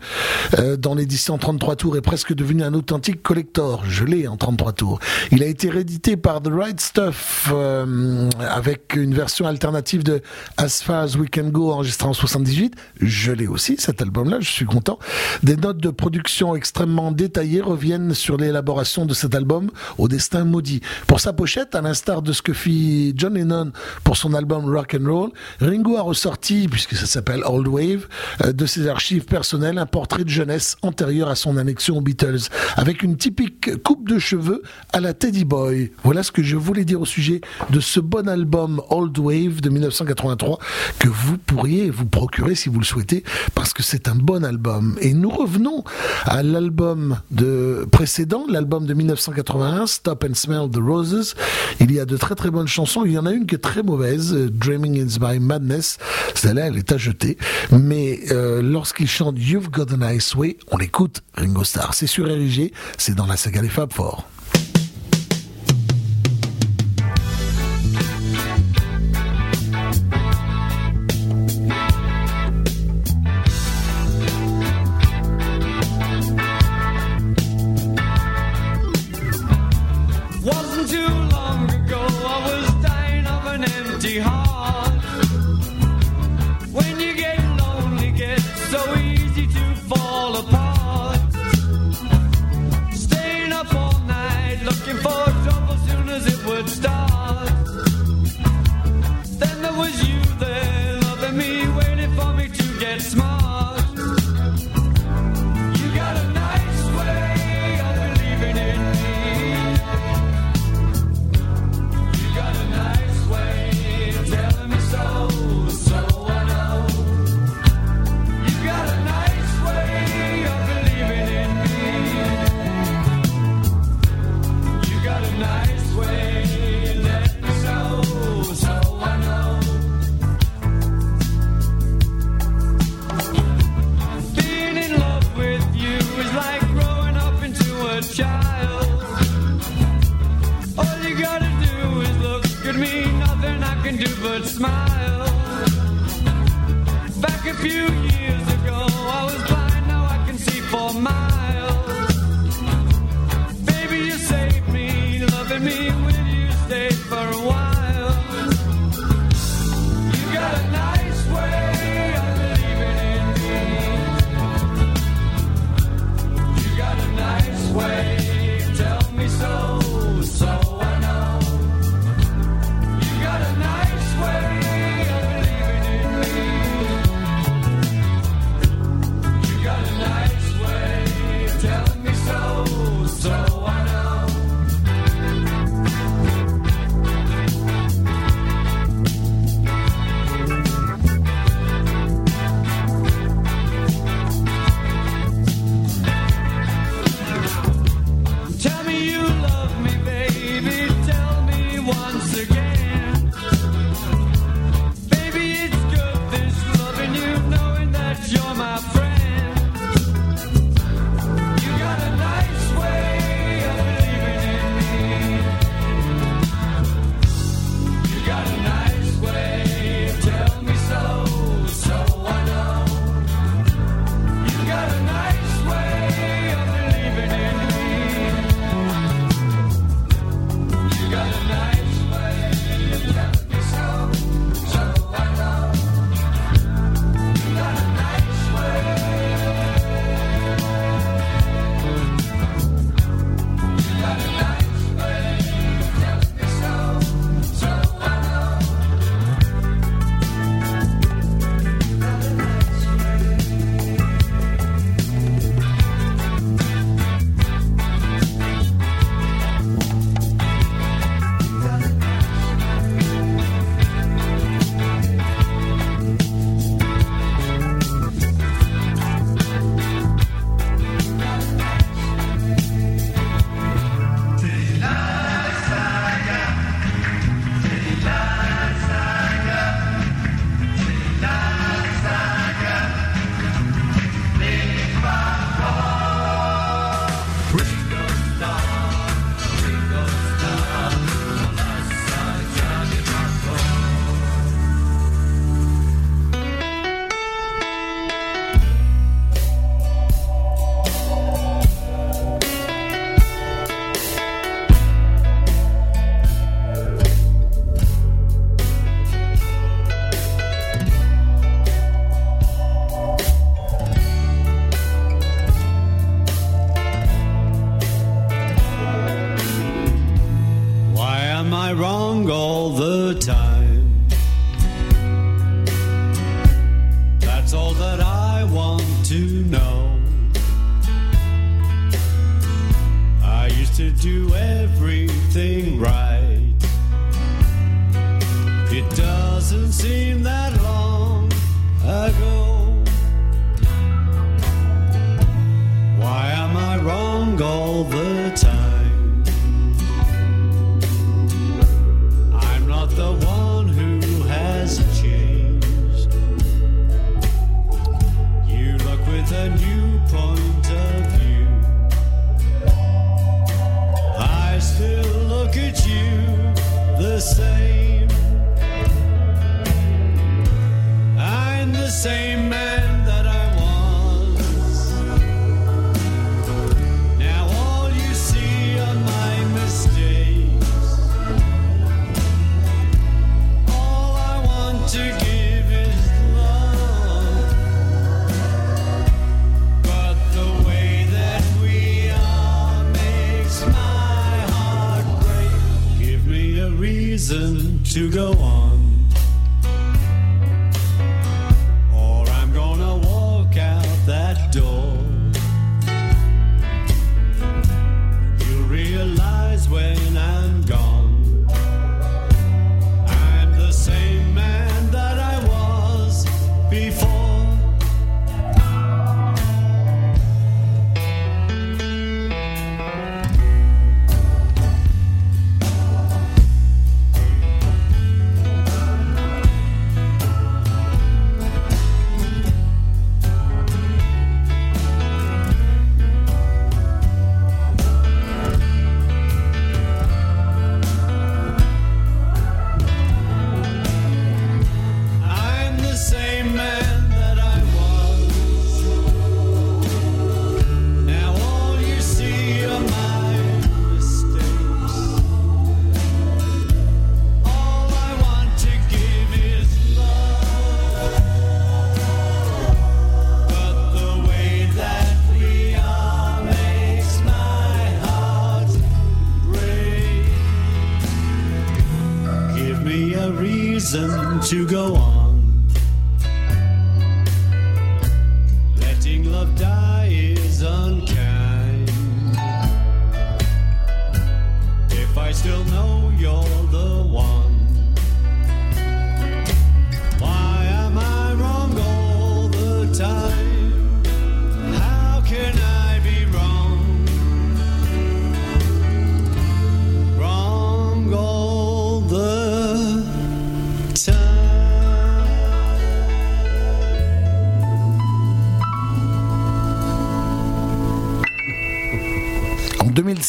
Euh, dans l'édition 33 tours est presque devenu un authentique collector. Je l'ai en 33 tours. Il a été réédité par The Right Stuff euh, avec une version alternative de As Far As We Can Go enregistré en 78. Je l'ai aussi cet album-là, je suis content. Des notes de production extrêmement détaillées reviennent sur l'élaboration de cet album au destin maudit. Pour sa pochette, à l'instar de ce que fit John Lennon pour son album Rock and Roll, Ringo a ressorti, puisque ça s'appelle Old Wave, euh, de ses archives personnelles un portrait de jeunesse antérieur à son annexion aux Beatles, avec une typique coupe de cheveux à la Teddy Boy. Voilà ce que je voulais dire au sujet de ce bon album Old Wave de 1983 que vous pourriez vous procurer si vous le souhaitez, parce que c'est un bon album. Et nous revenons à l'album de précédent, l'album de 1981, Stop and Smell the Roses. Il y a de très très bonnes chansons. Il y en a une qui est très mauvaise, euh, Dreaming is my Madness. Celle-là, elle est à jeter. Mais euh, lorsqu'il chante You've Got a Nice Way, on l'écoute, Ringo Starr. C'est sur RIG, c'est dans la saga des Fab Four. Back a few years ago, I was blind, now I can see for miles. Same man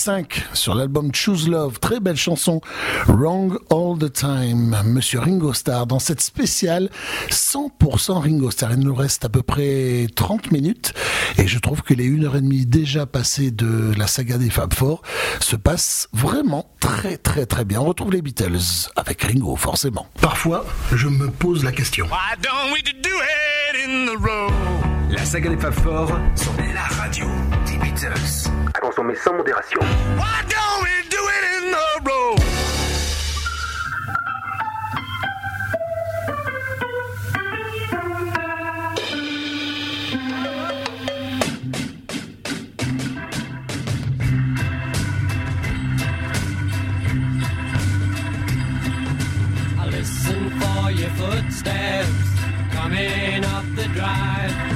2005, sur l'album Choose Love, très belle chanson, Wrong All the Time, Monsieur Ringo Starr, dans cette spéciale 100% Ringo Starr. Il nous reste à peu près 30 minutes et je trouve que les 1h30 déjà passées de la saga des Fab Four se passent vraiment très très très bien. On retrouve les Beatles avec Ringo, forcément. Parfois, je me pose la question. Why don't we do it in the road? La saga des Fab Four sur la radio Beatles. À consommer sans modération. Why don't we do it in the road? I listen for your footsteps coming up the drive.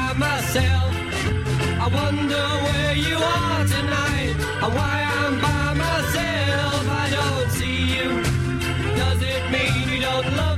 myself. I wonder where you are tonight, and why I'm by myself. I don't see you. Does it mean you don't love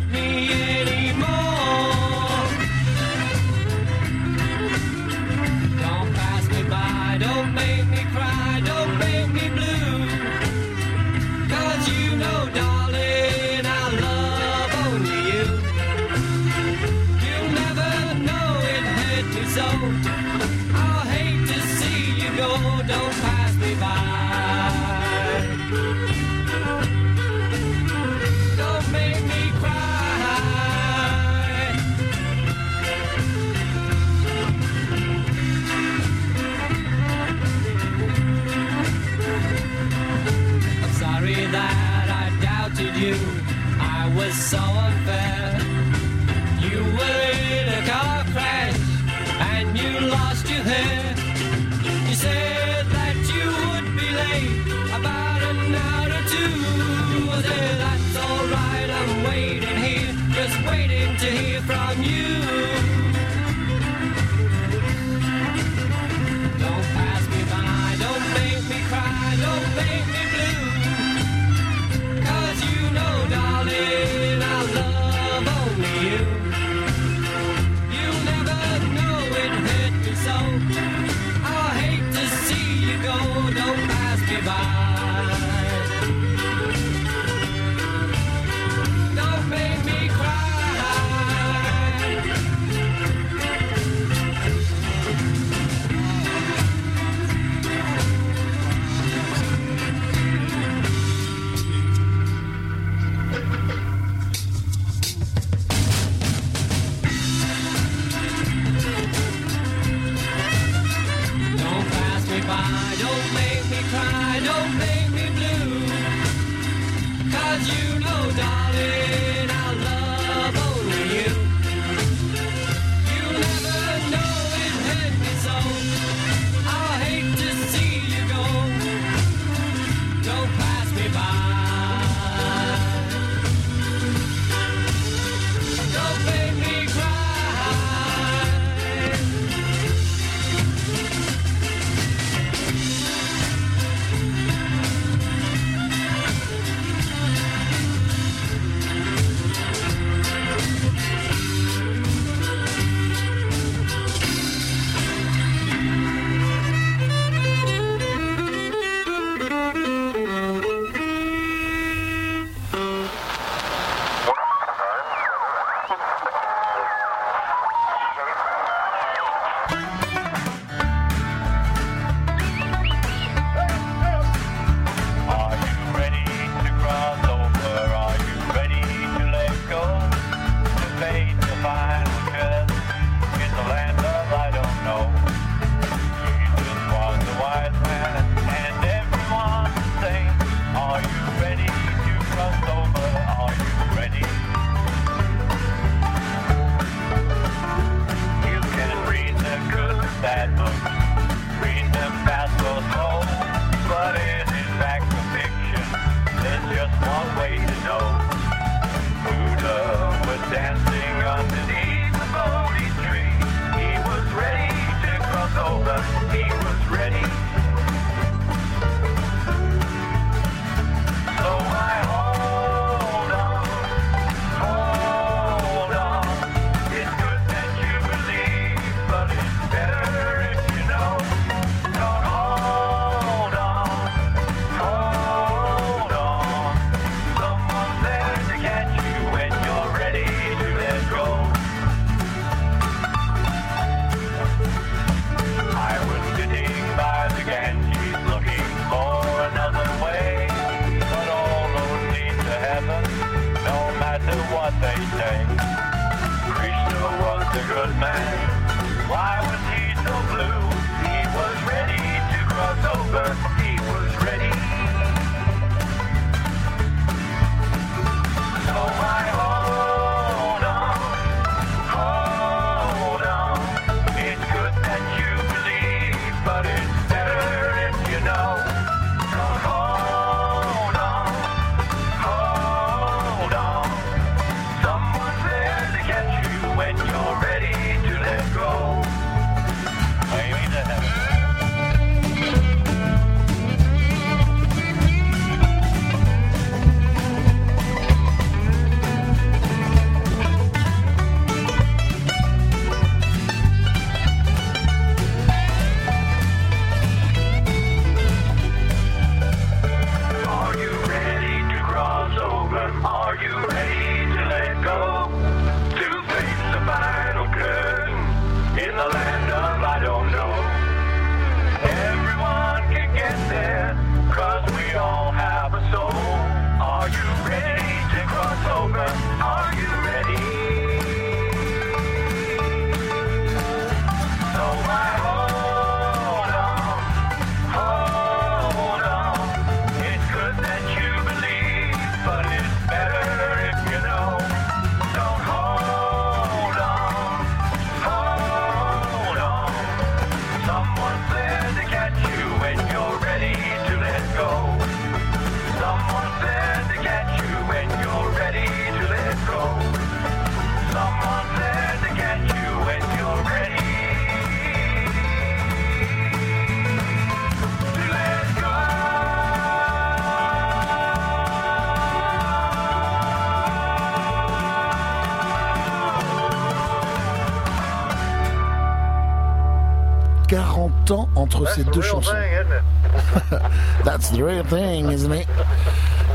entre ces deux chansons. That's the real thing, isn't it?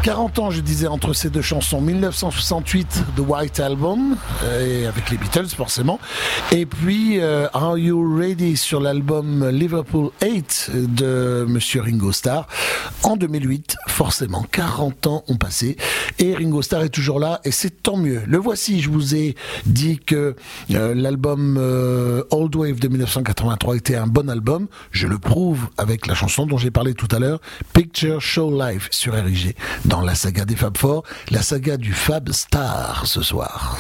40 ans, je disais, entre ces deux chansons. 1968, The White Album, euh, et avec les Beatles forcément. Et puis, euh, Are You Ready sur l'album Liverpool 8 de Monsieur Ringo Starr. En 2008, forcément, 40 ans ont passé. Et Ringo Starr est toujours là, et c'est tant mieux. Le voici, je vous ai dit que euh, l'album euh, Old Wave de 1983 était un bon album. Je le prouve avec la chanson dont j'ai parlé tout à l'heure, Picture Show Live sur RIG, dans la saga des Fab Four, la saga du Fab Star ce soir.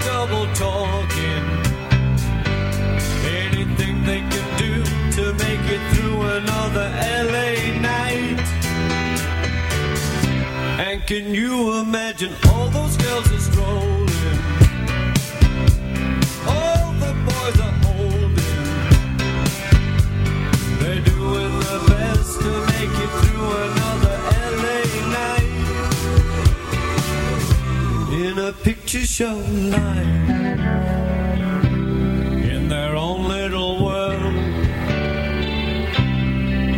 Double talking. Anything they can do to make it through another LA night. And can you imagine all those girls are strolling? All the boys are holding. They're doing their best to make it through another LA night in a picture show line in their own little world,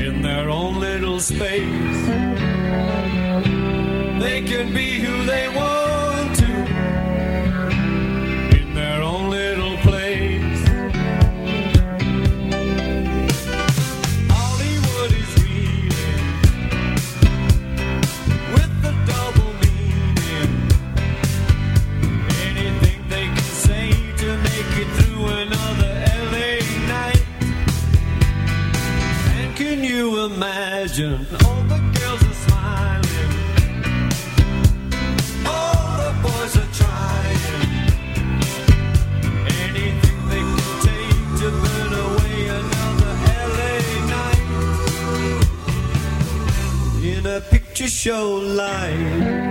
in their own little space. They can be who they want imagine all the girls are smiling? All the boys are trying. Anything they can take to burn away another LA night in a picture show light.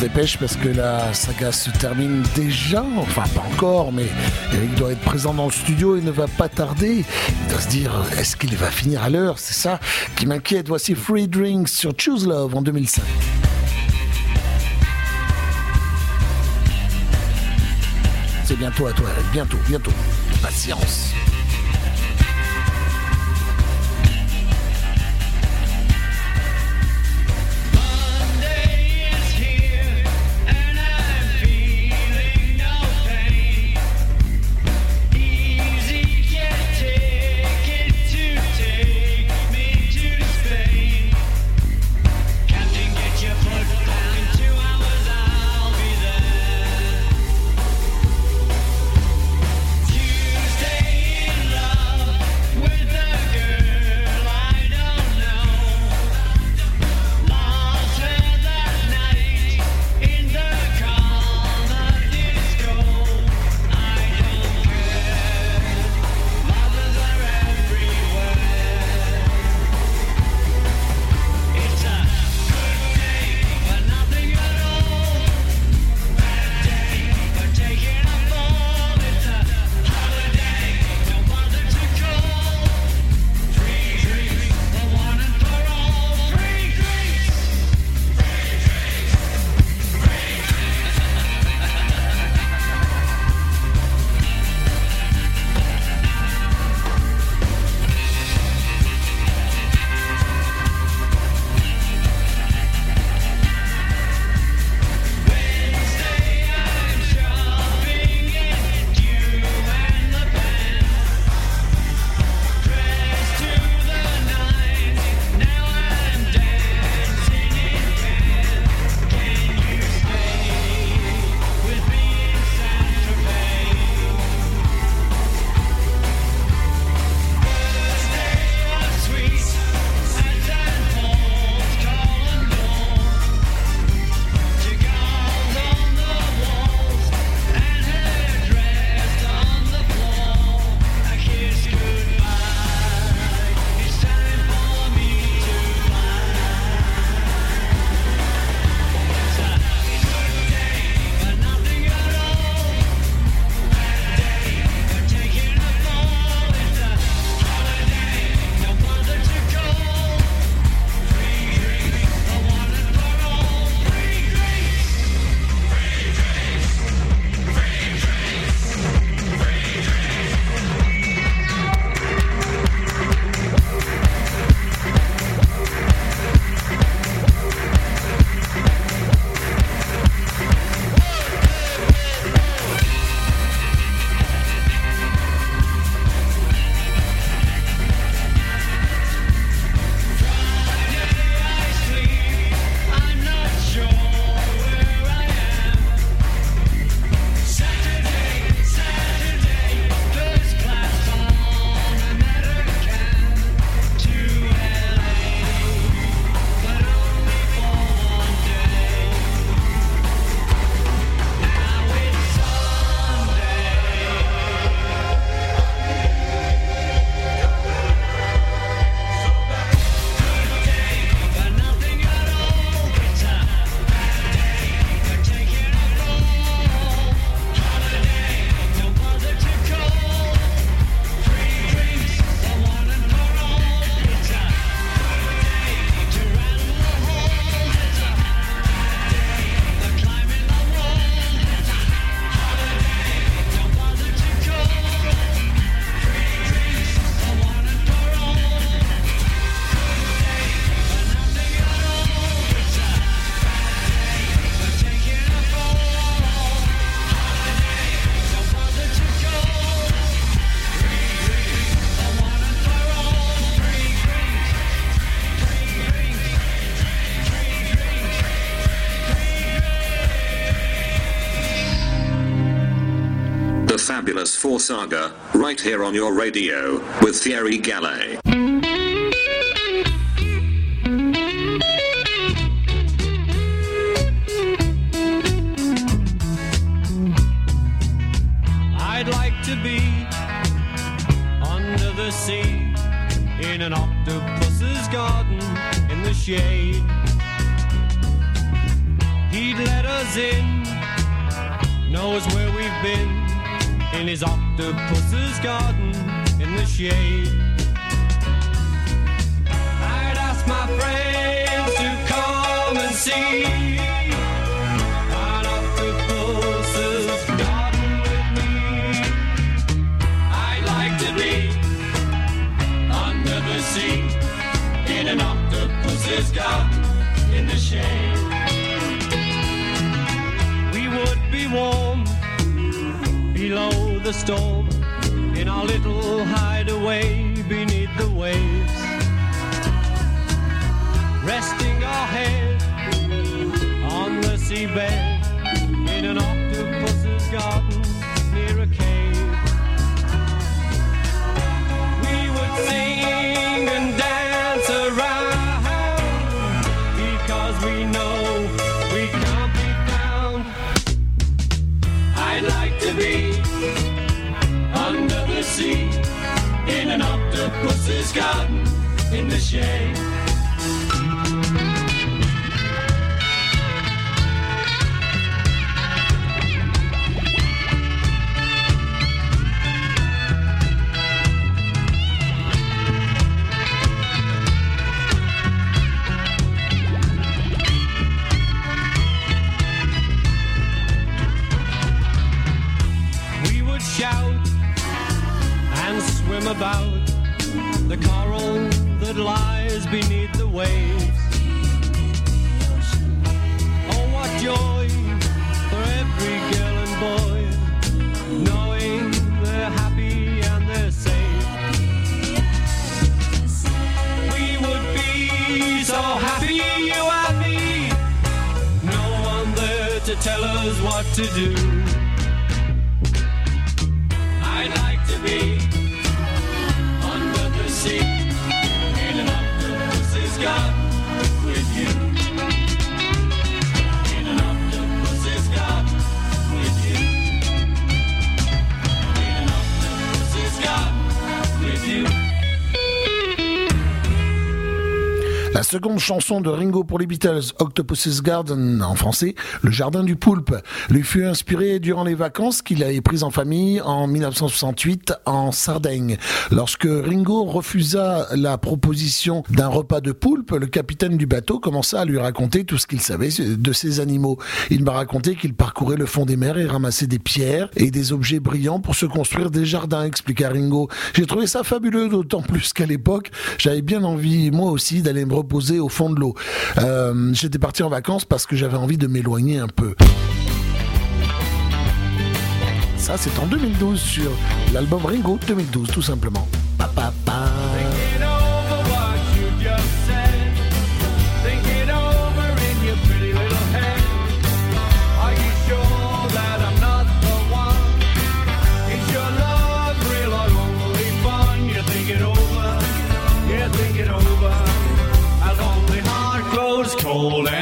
dépêche parce que la saga se termine déjà. Enfin, pas encore, mais Eric doit être présent dans le studio et ne va pas tarder. Il doit se dire, est-ce qu'il va finir à l'heure? C'est ça qui m'inquiète. Voici Free Drinks sur Choose Love en 2005. C'est bientôt à toi, Eric. Bientôt, bientôt. Patience. for Saga, right here on your radio, with Thierry Gallet. Seconde chanson de Ringo pour les Beatles, Octopus's Garden, en français, Le Jardin du Poulpe, lui fut inspiré durant les vacances qu'il avait prises en famille en 1968 en Sardaigne. Lorsque Ringo refusa la proposition d'un repas de poulpe, le capitaine du bateau commença à lui raconter tout ce qu'il savait de ces animaux. Il m'a raconté qu'il parcourait le fond des mers et ramassait des pierres et des objets brillants pour se construire des jardins, expliqua Ringo. J'ai trouvé ça fabuleux, d'autant plus qu'à l'époque, j'avais bien envie, moi aussi, d'aller me reposer au fond de l'eau. Euh, J'étais parti en vacances parce que j'avais envie de m'éloigner un peu. Ça, c'est en 2012 sur l'album Ringo 2012, tout simplement. Pa. Old.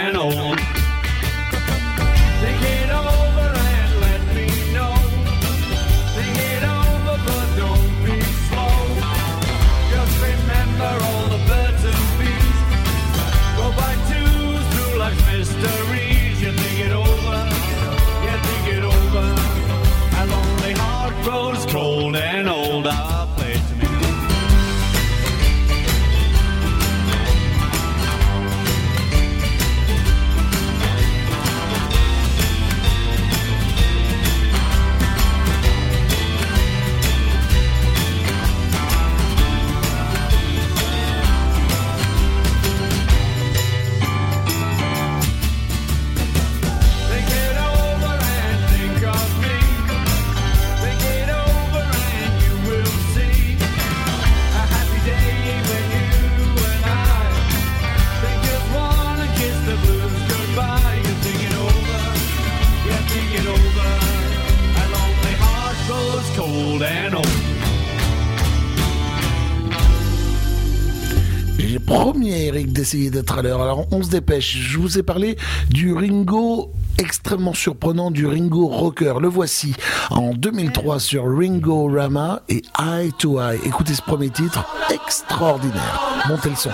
À Eric d'essayer d'être à l'heure. Alors on se dépêche. Je vous ai parlé du Ringo extrêmement surprenant du Ringo Rocker. Le voici en 2003 sur Ringo Rama et Eye to Eye. Écoutez ce premier titre extraordinaire. Montez le son.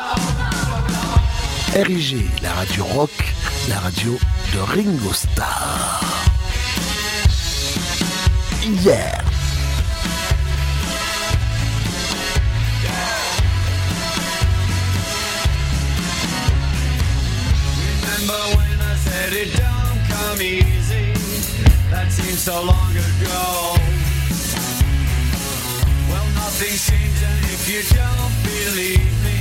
RIG, la radio rock, la radio de Ringo Starr. Yeah. But it don't come easy. That seems so long ago. Well, nothing seems, and if you don't believe me,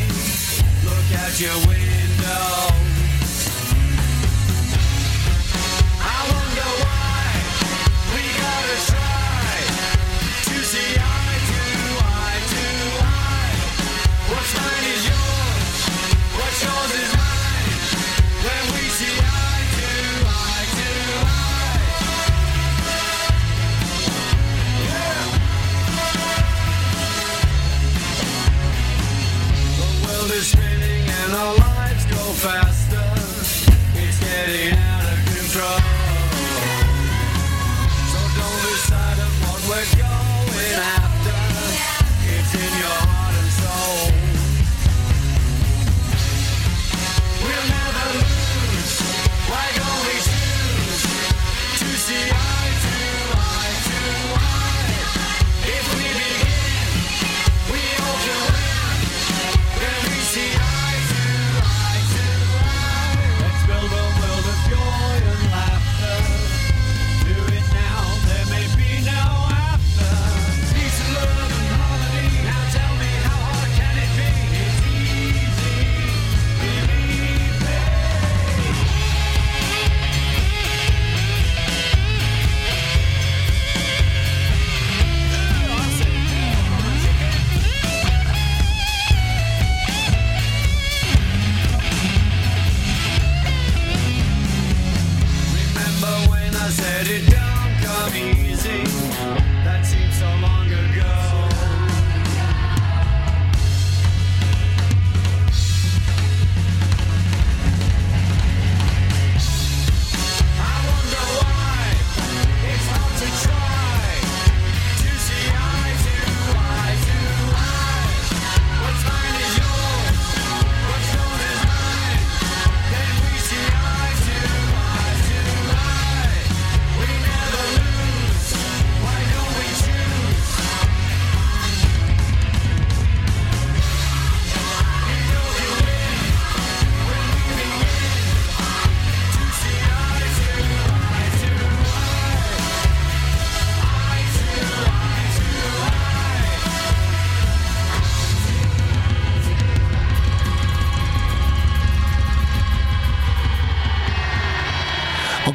look out your window. I wonder why we gotta try to see eye to eye to eye. What's my our lives go faster. It's getting out of control. So don't lose sight of what we're.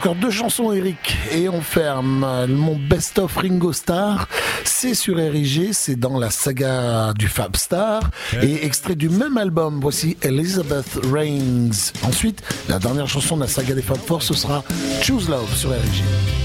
encore deux chansons, Eric, et on ferme mon best-of Ringo Starr. C'est sur RIG, c'est dans la saga du Fab Star. Et extrait du même album, voici Elizabeth Rings. Ensuite, la dernière chanson de la saga des Fab Four, ce sera Choose Love sur RIG.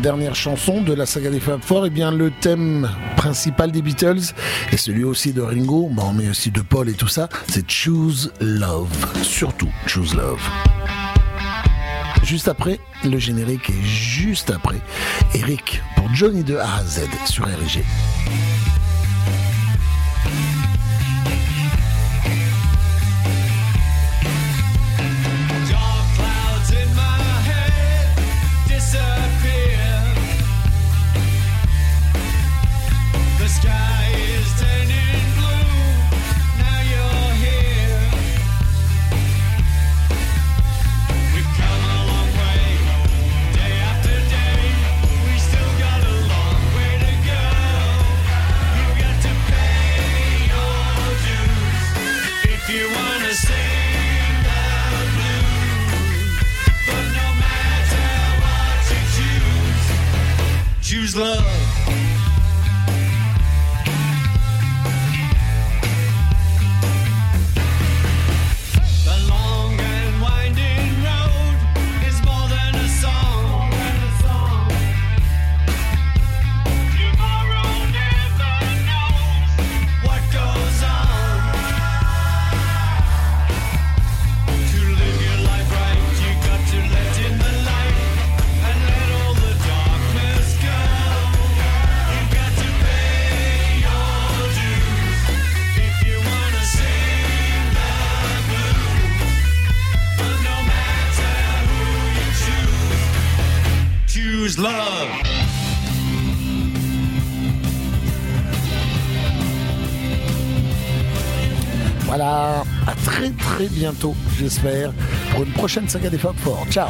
dernière chanson de la saga des Fab Four, et bien le thème principal des Beatles, et celui aussi de Ringo, mais aussi de Paul et tout ça, c'est Choose Love. Surtout Choose Love. Juste après, le générique est juste après. Eric pour Johnny de A à Z sur RG. J'espère, pour une prochaine saga des Fab Four. Ciao